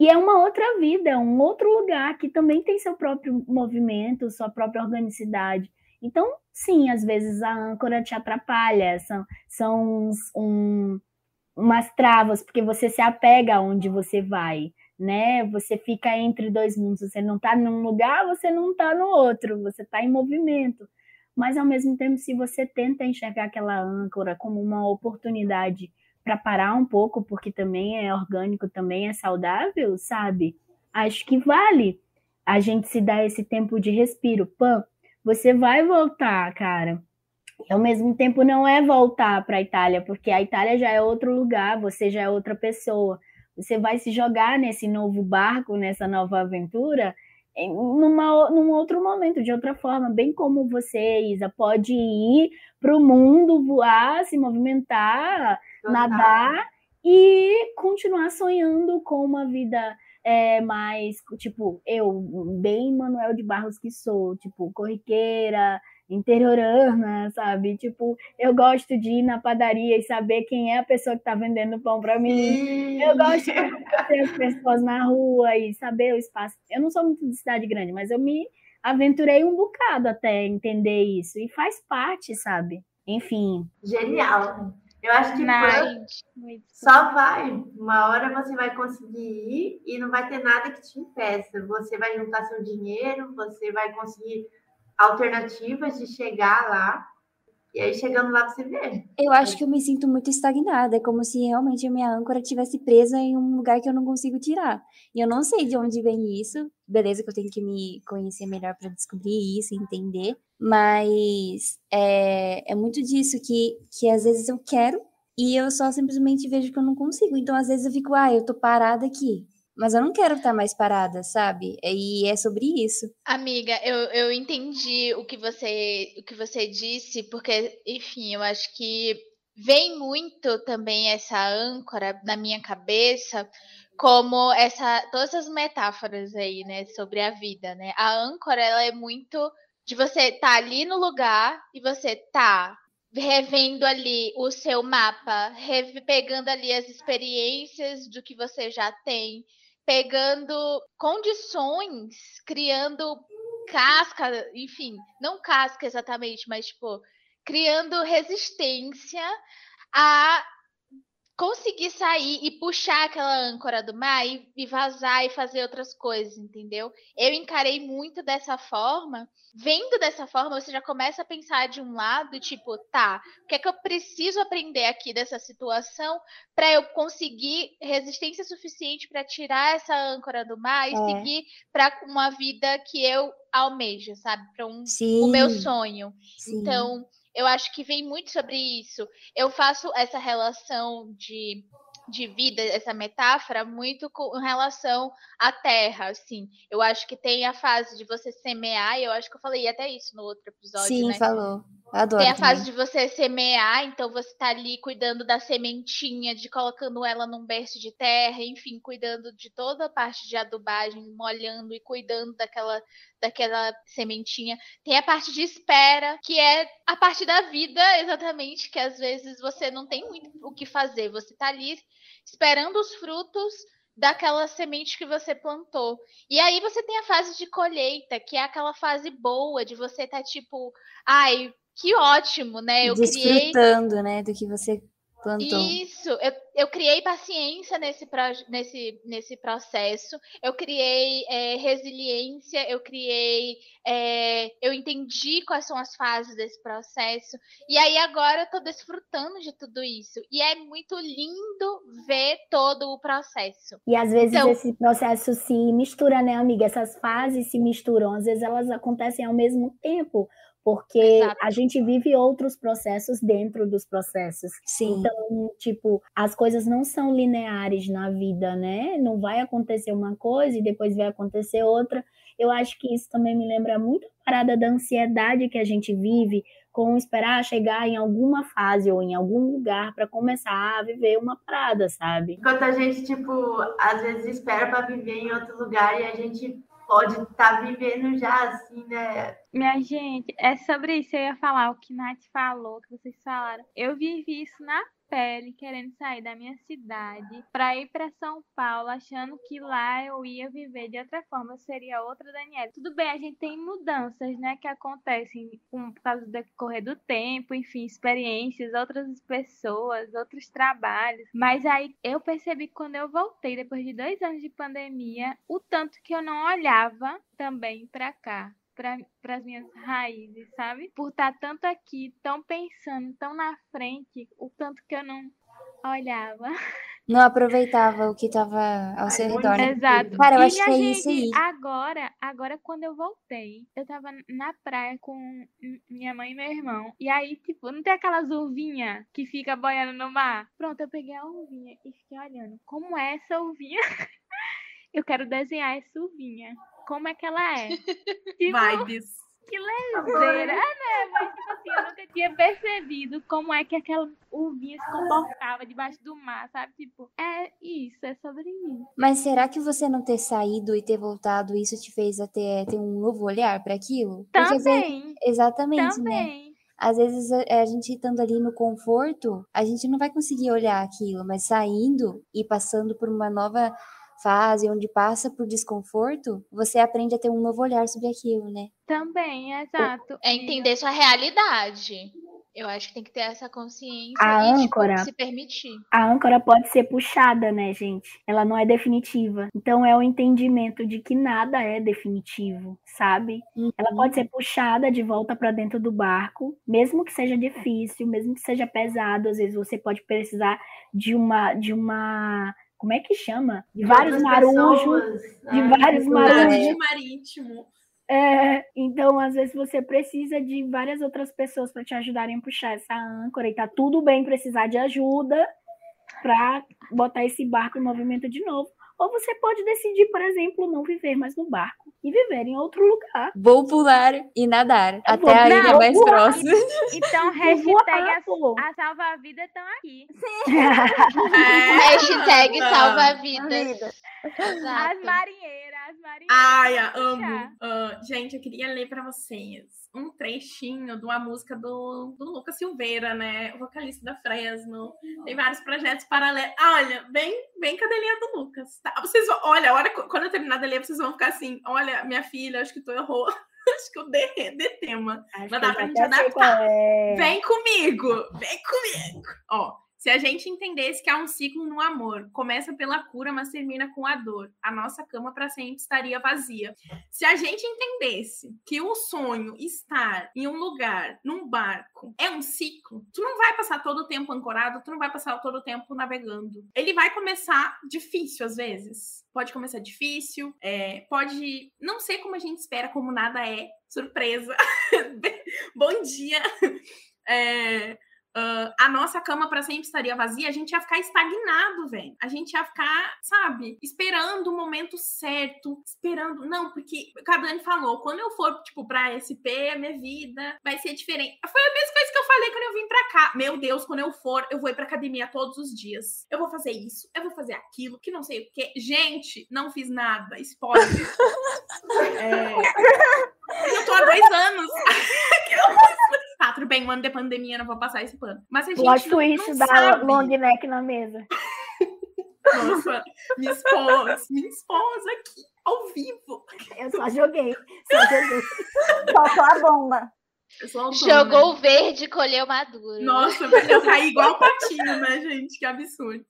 E é uma outra vida, um outro lugar que também tem seu próprio movimento, sua própria organicidade. Então, sim, às vezes a âncora te atrapalha, são, são uns, um, umas travas, porque você se apega aonde você vai, né? Você fica entre dois mundos, você não está num lugar, você não está no outro, você está em movimento. Mas, ao mesmo tempo, se você tenta enxergar aquela âncora como uma oportunidade para parar um pouco, porque também é orgânico, também é saudável, sabe? Acho que vale a gente se dar esse tempo de respiro. Pã, você vai voltar, cara. E ao mesmo tempo não é voltar para a Itália, porque a Itália já é outro lugar, você já é outra pessoa. Você vai se jogar nesse novo barco, nessa nova aventura, em numa, num outro momento, de outra forma, bem como você, Isa, pode ir para o mundo, voar, se movimentar, Total. nadar e continuar sonhando com uma vida é, mais, tipo, eu, bem Manuel de Barros que sou, tipo, corriqueira, interiorana, sabe? Tipo, eu gosto de ir na padaria e saber quem é a pessoa que está vendendo pão para mim. Eu gosto de ter as pessoas na rua e saber o espaço. Eu não sou muito de cidade grande, mas eu me aventurei um bocado até entender isso. E faz parte, sabe? Enfim. Genial. Eu acho que Nice. só vai. Uma hora você vai conseguir ir e não vai ter nada que te impeça. Você vai juntar seu dinheiro, você vai conseguir alternativas de chegar lá. E aí, chegando lá, você vê. Eu acho que eu me sinto muito estagnada. É como se realmente a minha âncora estivesse presa em um lugar que eu não consigo tirar. E eu não sei de onde vem isso. Beleza, que eu tenho que me conhecer melhor para descobrir isso, entender. Mas é, é muito disso que, que às vezes eu quero e eu só simplesmente vejo que eu não consigo. Então, às vezes eu fico, ah, eu tô parada aqui. Mas eu não quero estar mais parada, sabe? E é sobre isso. Amiga, eu, eu entendi o que você o que você disse, porque, enfim, eu acho que vem muito também essa âncora na minha cabeça, como essa todas as metáforas aí, né, sobre a vida, né? A âncora ela é muito de você estar tá ali no lugar e você tá revendo ali o seu mapa, pegando ali as experiências do que você já tem, pegando condições, criando casca, enfim, não casca exatamente, mas tipo, criando resistência a conseguir sair e puxar aquela âncora do mar e, e, vazar e fazer outras coisas, entendeu? Eu encarei muito dessa forma. Vendo dessa forma, você já começa a pensar de um lado, tipo, tá, o que é que eu preciso aprender aqui dessa situação para eu conseguir resistência suficiente para tirar essa âncora do mar e é. seguir para uma vida que eu almejo, sabe? Para um o meu sonho. Sim. Então, eu acho que vem muito sobre isso. Eu faço essa relação de de vida, essa metáfora, muito com relação à terra, assim. Eu acho que tem a fase de você semear, e eu acho que eu falei até isso no outro episódio, Sim, né? falou. Adoro tem a também. fase de você semear, então você tá ali cuidando da sementinha, de colocando ela num berço de terra, enfim, cuidando de toda a parte de adubagem, molhando e cuidando daquela daquela sementinha. Tem a parte de espera, que é a parte da vida, exatamente, que às vezes você não tem muito o que fazer. Você tá ali esperando os frutos daquela semente que você plantou. E aí você tem a fase de colheita, que é aquela fase boa de você estar tá tipo, ai, que ótimo, né? Eu Desfrutando, criei... né, do que você plantou. Isso, eu, eu criei paciência nesse, pro- nesse, nesse processo, eu criei é, resiliência, eu criei. é, eu entendi quais são as fases desse processo, e aí agora eu tô desfrutando de tudo isso. E é muito lindo ver todo o processo. E às vezes Então- esse processo se mistura, né, amiga? Essas fases se misturam, às vezes elas acontecem ao mesmo tempo, porque Exato. a gente vive outros processos dentro dos processos. Sim. Então, tipo, as coisas não são lineares na vida, né? Não vai acontecer uma coisa e depois vai acontecer outra. Eu acho que isso também me lembra muito a parada da ansiedade que a gente vive com esperar chegar em alguma fase ou em algum lugar para começar a viver uma parada, sabe? Enquanto a gente, tipo, às vezes espera para viver em outro lugar e a gente pode estar vivendo já assim, né? Minha gente, é sobre isso. Eu ia falar o que Nath falou, que vocês falaram. Eu vivi isso na pele, querendo sair da minha cidade para ir para São Paulo, achando que lá eu ia viver de outra forma, eu seria outra Daniela. Tudo bem, a gente tem mudanças, né, que acontecem com- por causa do decorrer do tempo, enfim, experiências, outras pessoas, outros trabalhos. Mas aí eu percebi quando eu voltei, depois de dois anos de pandemia, o tanto que eu não olhava também para cá para as minhas raízes, sabe? Por estar tanto aqui, tão pensando, tão na frente, o tanto que eu não olhava. Não aproveitava o que tava ao seu redor, né? Exato. Cara, eu e acho que é gente, isso aí. agora, agora quando eu voltei, eu tava na praia com minha mãe e meu irmão. E aí, tipo, não tem aquelas uvinhas que fica boiando no mar? Pronto, eu peguei a uvinha e fiquei olhando. Como é essa uvinha? eu quero desenhar essa uvinha. Como é que ela é? Tipo, Vibes. que lezeira, né? Mas, tipo assim, eu nunca tinha percebido como é que aquela uvinha se comportava debaixo do mar, sabe? Tipo, é isso, é sobre isso. Mas será que você não ter saído e ter voltado, isso te fez até ter um novo olhar para aquilo? Porque às vezes- Também, exatamente, né? também. Às vezes a, a gente estando ali no conforto, a gente não vai conseguir olhar aquilo, mas saindo e passando por uma nova fase onde passa por desconforto, você aprende a ter um novo olhar sobre aquilo, né? Também, exato. É entender sua realidade. Eu acho que tem que ter essa consciência A e tipo, âncora. se permitir. A âncora pode ser puxada, né, gente? Ela não é definitiva. Então é o entendimento de que nada é definitivo, sabe? Ela pode ser puxada de volta para dentro do barco, mesmo que seja difícil, mesmo que seja pesado, às vezes você pode precisar de uma de uma como é que chama? De vários marujos, de né? vários marujos. Arte marítimo. É, então, às vezes, você precisa de várias outras pessoas para te ajudarem a puxar essa âncora, e tá tudo bem precisar de ajuda para botar esse barco em movimento de novo. Ou você pode decidir, por exemplo, não viver mais no barco e viver em outro lugar. Vou pular e nadar até vou- a não, ilha mais voar. próxima. Então, hashtag a, a salva-vida estão aqui. É, Hashtag anda. salva-vidas. Vida. As marinheiras, as marinheiras. Ai, amo. Ah, gente, eu queria ler pra vocês um trechinho de uma música do, do Lucas Silveira, né? O vocalista da Fresno. Tem vários projetos paralelos. Ah, olha, bem, bem cadelinha do Lucas. Tá? Vocês vão, olha, a hora, quando eu terminar de ler, vocês vão ficar assim: olha, minha filha, acho que tu errou. acho que eu dei de tema. Acho Mas dá pra gente adaptar. é. Vem comigo! Vem comigo! Ó, se a gente entendesse que há um ciclo no amor, começa pela cura, mas termina com a dor, a nossa cama para sempre estaria vazia. Se a gente entendesse que o sonho estar em um lugar, num barco, é um ciclo, tu não vai passar todo o tempo ancorado, tu não vai passar todo o tempo navegando. Ele vai começar difícil às vezes. Pode começar difícil, é, pode não ser como a gente espera, como nada é. Surpresa. Bom dia. É, ah, a nossa cama para sempre estaria vazia, a gente ia ficar estagnado, velho. A gente ia ficar, sabe, esperando o momento certo, esperando. Não, porque o Cadane falou, quando eu for, tipo, pra SP, a minha vida vai ser diferente. Foi a mesma coisa que eu falei quando eu vim pra cá. Meu Deus, quando eu for, eu vou ir pra academia todos os dias. Eu vou fazer isso, eu vou fazer aquilo, que não sei o quê. Gente, não fiz nada. Spoiler. é... Eu tô há dois anos. Tá, tudo bem, um ano de pandemia, não vou passar esse pano. Mas a gente Plot não, twist não da sabe. long neck na mesa. Nossa, minha esposa, minha esposa aqui, ao vivo. Eu só joguei. Só joguei. Faltou a bomba. Jogou o verde e colheu maduro. Nossa, mas eu caí igual o patinho, né, gente? Que absurdo.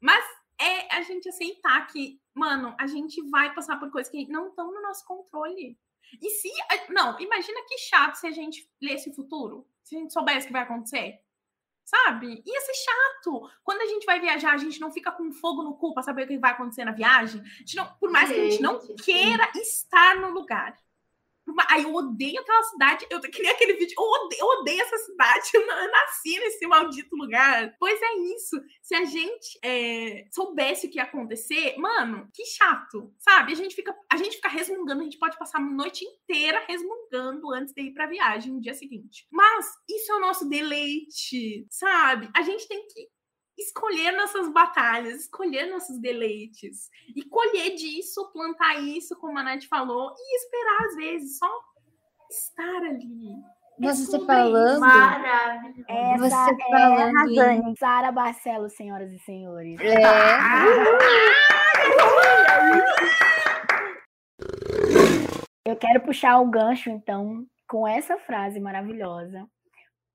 Mas é a gente aceitar que, mano, a gente vai passar por coisas que não estão no nosso controle. E se. Não, imagina que chato se a gente lesse o futuro. Se a gente soubesse o que vai acontecer. Sabe? Ia ser chato. Quando a gente vai viajar, a gente não fica com fogo no cu pra saber o que vai acontecer na viagem. Não, por mais que a gente não queira estar no lugar. Aí eu odeio aquela cidade. Eu que nem aquele vídeo. Eu odeio, eu odeio essa cidade. Eu nasci nesse maldito lugar. Pois é isso. Se a gente é, soubesse o que ia acontecer, mano, que chato. Sabe? A gente fica, a gente fica resmungando. A gente pode passar a noite inteira resmungando antes de ir pra viagem no dia seguinte. Mas isso é o nosso deleite. Sabe? A gente tem que escolher nossas batalhas, escolher nossos deleites e colher disso, plantar isso, como a Nath falou, e esperar às vezes só estar ali. É Nossa, você falando. Maravilhoso. Essa Você é falando Razane. Sara Barcelos, senhoras e senhores. É. Eu quero puxar o gancho, então, com essa frase maravilhosa,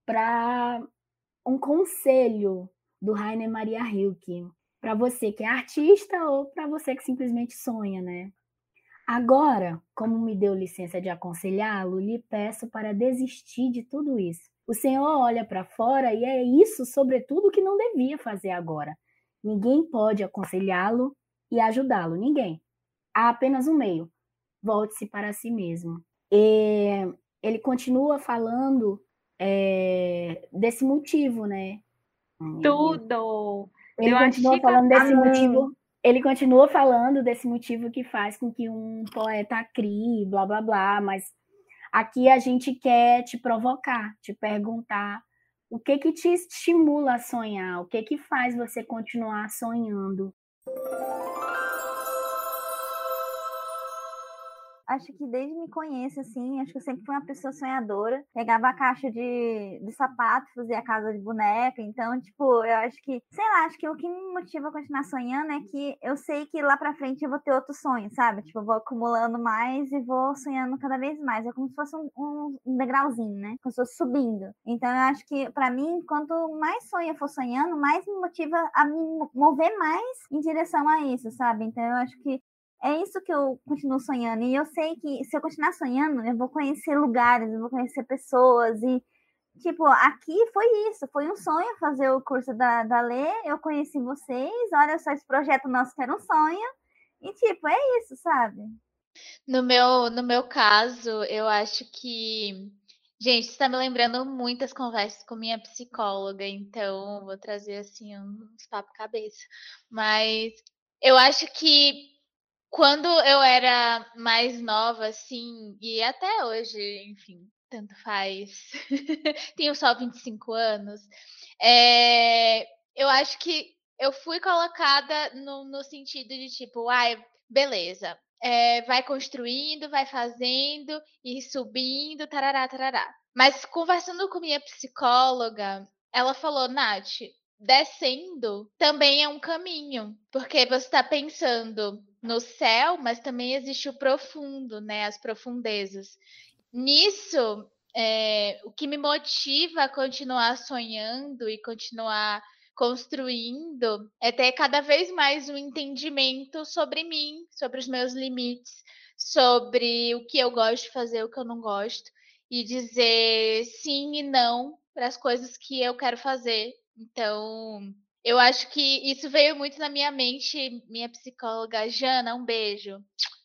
para um conselho do Rainer Maria Rilke, para você que é artista ou para você que simplesmente sonha, né? Agora, como me deu licença de aconselhá-lo, lhe peço para desistir de tudo isso. O Senhor olha para fora e é isso, sobretudo, que não devia fazer agora. Ninguém pode aconselhá-lo e ajudá-lo, ninguém. Há apenas um meio: volte-se para si mesmo. E ele continua falando é, desse motivo, né? Tudo. Ele Deu continua falando desse motivo. Ele continua falando desse motivo que faz com que um poeta crie, blá blá blá, mas aqui a gente quer te provocar, te perguntar o que que te estimula a sonhar, o que que faz você continuar sonhando. Acho que desde me conheço, assim, acho que eu sempre fui uma pessoa sonhadora. Pegava a caixa de, de sapato, fazia a casa de boneca. Então, tipo, eu acho que, sei lá, acho que o que me motiva a continuar sonhando é que eu sei que lá pra frente eu vou ter outros sonhos, sabe? Tipo, eu vou acumulando mais e vou sonhando cada vez mais. É como se fosse um, um- degrauzinho, né? Como se fosse subindo. Então, eu acho que, pra mim, quanto mais sonho eu for sonhando, mais me motiva a me mo- mover mais em direção a isso, sabe? Então, eu acho que é isso que eu continuo sonhando. E eu sei que se eu continuar sonhando, eu vou conhecer lugares, eu vou conhecer pessoas. E, tipo, aqui foi isso. Foi um sonho fazer o curso da, da Lê. Eu conheci vocês. Olha só esse projeto nosso que era um sonho. E, tipo, é isso, sabe? No meu, no meu caso, eu acho que. Gente, está me lembrando muitas conversas com minha psicóloga, então vou trazer assim uns papo cabeça. Mas eu acho que quando eu era mais nova, assim, e até hoje, enfim, tanto faz, tenho só 25 anos, é, eu acho que eu fui colocada no, no sentido de tipo, ai, beleza, é, vai construindo, vai fazendo e subindo, tarará, tarará. Mas conversando com minha psicóloga, ela falou, Nath, descendo também é um caminho, porque você está pensando no céu, mas também existe o profundo, né? As profundezas. Nisso, é, o que me motiva a continuar sonhando e continuar construindo é ter cada vez mais um entendimento sobre mim, sobre os meus limites, sobre o que eu gosto de fazer, o que eu não gosto, e dizer sim e não para as coisas que eu quero fazer. Então, eu acho que isso veio muito na minha mente, minha psicóloga Jana, um beijo.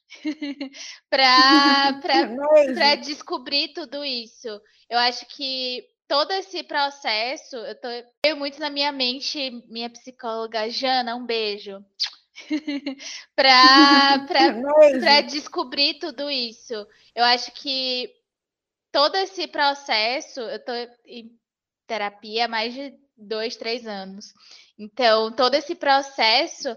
para para descobrir tudo isso. Eu acho que todo esse processo, eu tô veio muito na minha mente, minha psicóloga Jana, um beijo. para para descobrir tudo isso. Eu acho que todo esse processo, eu tô em terapia há mais de dois, três anos. Então, todo esse processo,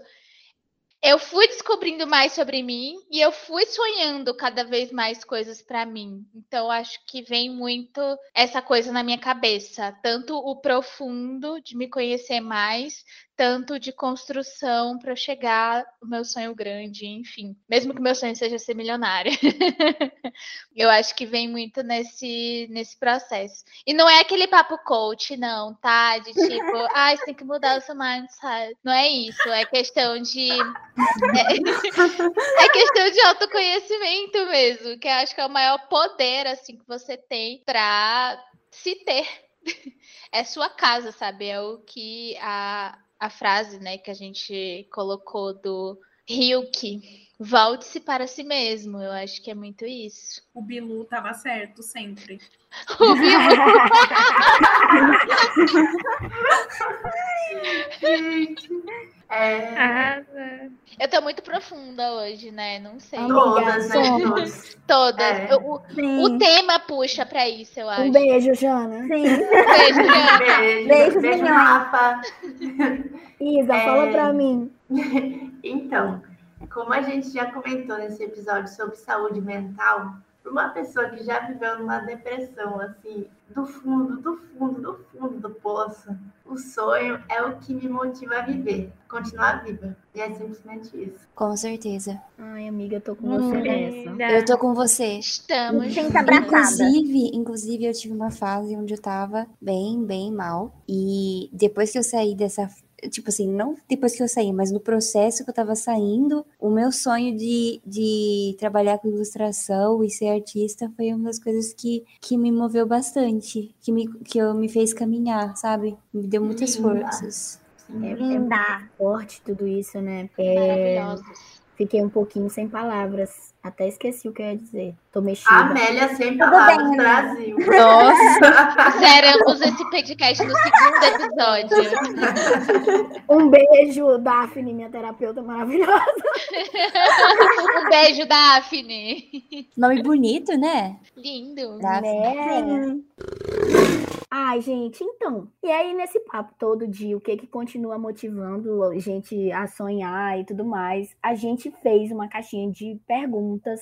eu fui descobrindo mais sobre mim e eu fui sonhando cada vez mais coisas para mim. Então, acho que vem muito essa coisa na minha cabeça, tanto o profundo de me conhecer mais, tanto de construção para chegar o meu sonho grande, enfim. Mesmo que meu sonho seja ser milionária. eu acho que vem muito nesse, nesse processo. E não é aquele papo coach, não, tá? De tipo, ah, você tem que mudar o seu mindset. Não é isso. É questão de. É, é questão de autoconhecimento mesmo, que eu acho que é o maior poder assim que você tem para se ter. É sua casa, sabe? É o que a, a frase, né, que a gente colocou do Ryuki. Volte-se para si mesmo. Eu acho que é muito isso. O Bilu tava certo sempre. O Bilu. É, Arrasa. Eu tô muito profunda hoje, né? Não sei. Todas, né? Todas. Todas. É. O, o tema puxa pra isso, eu acho. Um beijo, Jana. Sim. Beijo, Jana. Beijo, beijo, milhões. Rafa. Isa, É. fala pra mim. Então, como a gente já comentou nesse episódio sobre saúde mental, para uma pessoa que já viveu numa depressão, assim, do fundo, do fundo, do fundo do poço, o sonho é o que me motiva a viver, continuar viva. E é simplesmente isso. Com certeza. Ai, amiga, eu tô com você nessa. Eu tô com você. Estamos Gente, juntas. abraçada. Inclusive, inclusive, eu tive uma fase onde eu tava bem, bem mal. E depois que eu saí dessa. Tipo assim, não depois que eu saí, mas no processo que eu tava saindo, o meu sonho de, de trabalhar com ilustração e ser artista foi uma das coisas que, que me moveu bastante, que, me, que eu me fez caminhar, sabe? Me deu muitas Linda. forças. É, é Linda. forte tudo isso, né? É, Maravilhosos. Fiquei um pouquinho sem palavras. Até esqueci o que eu ia dizer. Tô mexida. A Amélia sem palavras bem, Brasil. Nossa! Zeramos esse podcast no segundo episódio. Um beijo, Daphne, minha terapeuta maravilhosa. Um beijo, Daphne. Nome bonito, né? Lindo. Daphne. Né? Ai, gente, então. E aí, nesse papo todo de o que que continua motivando a gente a sonhar e tudo mais, a gente fez uma caixinha de perguntas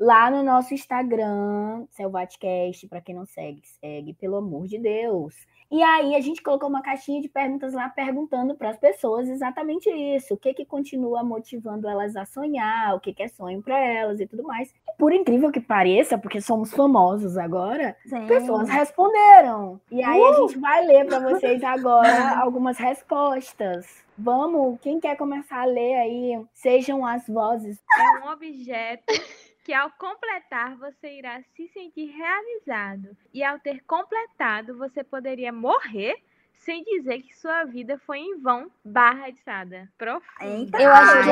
lá no nosso Instagram, Selvatcast, para quem não segue, segue, pelo amor de Deus. E aí a gente colocou uma caixinha de perguntas lá perguntando para as pessoas exatamente isso, o que que continua motivando elas a sonhar, o que que é sonho para elas e tudo mais. E por incrível que pareça, porque somos famosos agora, Sim. pessoas responderam. E aí a gente vai ler para vocês agora algumas respostas. Vamos, quem quer começar a ler aí? Sejam as vozes. É um objeto que ao completar você irá se sentir realizado. E ao ter completado, você poderia morrer sem dizer que sua vida foi em vão, barra de sada. Profundo. Eita. Eu acho que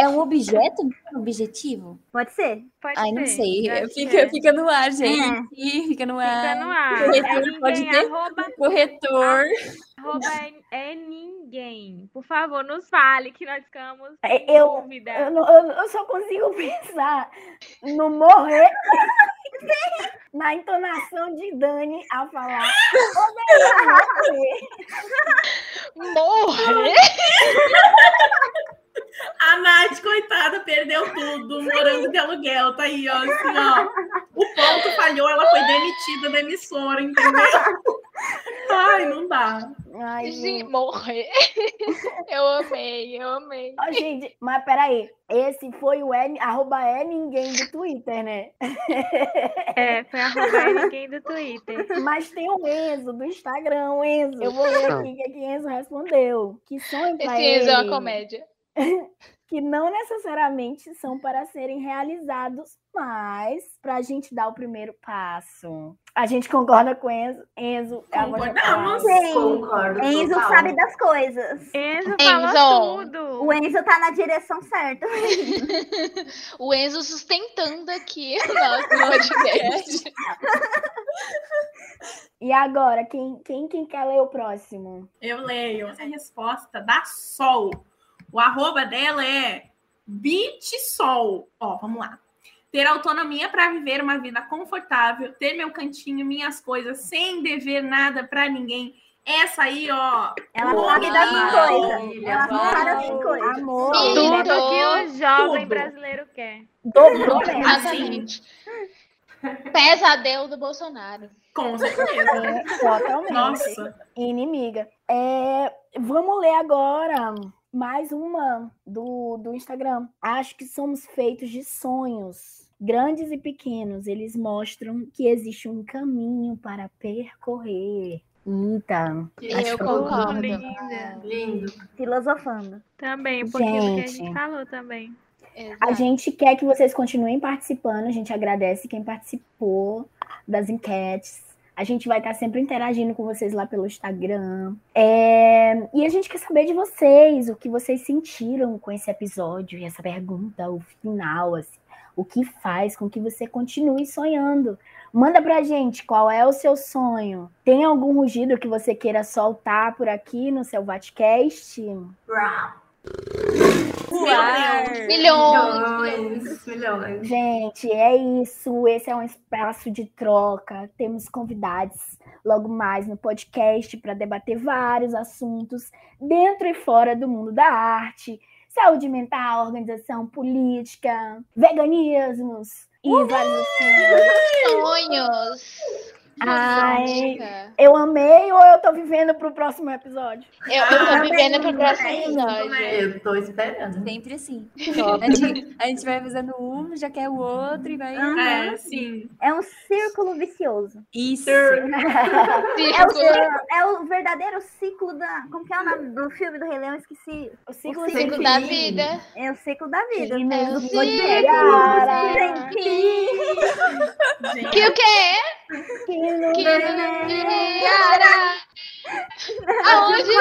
é, é um objeto, não é um objetivo? Pode ser. Pode Ai, não ser. sei. Eu acho que Fica, é. fica no ar, gente. Fica no ar. Fica no ar. Corretor É pode ter? arroba, Corretor. arroba é, é ninguém. Por favor, nos fale que nós ficamos É, eu- dúvida. Eu, não- eu- eu só consigo pensar no morrer na entonação de Dani ao falar. "Poderia morrer". Morrer? A Nath, coitada, perdeu tudo. Morando de aluguel, tá aí, ó. Assim, ó. O ponto falhou, ela foi demitida da emissora, entendeu? Ai, não dá. Ai, Gente, morrer. Eu amei, eu amei. Ó, gente, mas peraí. Esse foi o N, arroba é ninguém do Twitter, né? É, foi arroba é ninguém do Twitter. Mas tem o Enzo do Instagram, o Enzo. Eu vou ler aqui o que que Enzo respondeu. Que sonho pra Esse Enzo é uma ele. comédia. que não necessariamente são para serem realizados, mas para a gente dar o primeiro passo. A gente concorda com Enzo. Enzo é Concordamos. Sim. Concordo. Enzo total. sabe das coisas. Enzo Enzo. falou tudo. O Enzo tá na direção certa. O Enzo sustentando aqui o nosso podcast. E agora, quem, quem, quem quer ler o próximo? Eu leio. Essa é a resposta da Sol. O arroba dela é BitSol. Ó, vamos lá. Ter autonomia para viver uma vida confortável, ter meu cantinho, minhas coisas, sem dever nada para ninguém. Essa aí, ó. Ela Uau! sabe das coisas. Ela Uau! sabe das coisas. Amor, Tudo. Tudo que o jovem Tudo. brasileiro quer. dobrou mesmo. Exatamente. Pesadelo do Bolsonaro. Com certeza. É, totalmente. Nossa. Inimiga. É, vamos ler agora mais uma do, do Instagram. Acho que somos feitos de sonhos. Grandes e pequenos, eles mostram que existe um caminho para percorrer. Eita, Eu que- concordo. Linda. Lindo. Filosofando. Também, um pouquinho do que a Gente. falou também. a Exato. gente quer que vocês continuem participando. A gente agradece quem participou das enquetes. A gente vai estar sempre interagindo com vocês lá pelo Instagram. É, E a gente quer saber de vocês, o que vocês sentiram com esse episódio e essa pergunta, o final, assim, o que faz com que você continue sonhando. Manda pra gente qual é o seu sonho. Tem algum rugido que você queira soltar por aqui no seu Vatcast? Brau. Milhões. Milhões, milhões. Gente, é isso. Esse é um espaço de troca. Temos convidados logo mais no podcast para debater vários assuntos dentro e fora do mundo da arte, saúde mental, organização política, veganismos e vários assuntos. Sonhos. Ai. Eu amei ou eu tô vivendo pro próximo episódio? Eu, eu tô vivendo pro próximo É isso, episódio. Eu tô esperando. Sempre assim. A gente, a gente vai avisando um, já quer o outro e vai. É, sim. É um círculo vicioso. Isso. É o, é o verdadeiro ciclo da. Como que é o nome do filme do Rei Leão? Eu Esqueci. O ciclo O sem Ciclo fim. da vida. É o ciclo da vida. Sim, É o do ciclo. Que o quê? Que Que tem Cara. Aonde?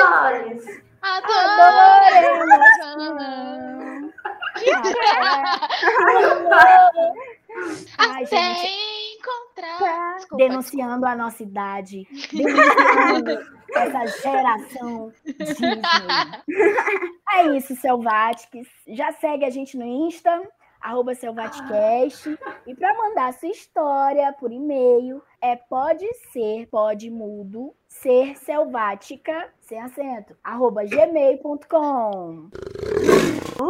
Adoremos. Até encontrar. Desculpa, denunciando a nossa idade, denunciando essa geração Disney. É isso, Selváticos. Já segue a gente no Insta, arroba Selvaticast. E para mandar sua história por e-mail, é pode ser, pode mudo, ser selvática, sem acento, arroba gmail.com.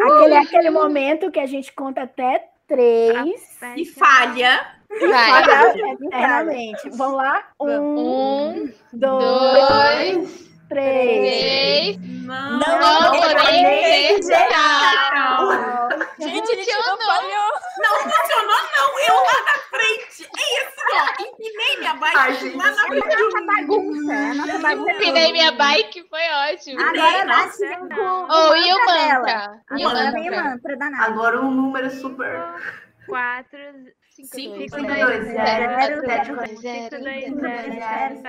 Aquele, aquele momento que a gente conta até três. E falha. Vai. Pagar eternamente. Vamos lá? Um, Um, dois, dois, três. três. Não. Não, Não nem eu lá na frente. É isso, ó. Empinei minha bike Ai, gente, lá na frente. Nossa bagunça. Nossa bagunça. Empinei minha bike, foi ótimo. Agora nós cinco. Oh, e o mantra? E o mantra? Danado. Agora um número super. 4, 5, 2, 0, 0, 0, 0, 0, 0, 0,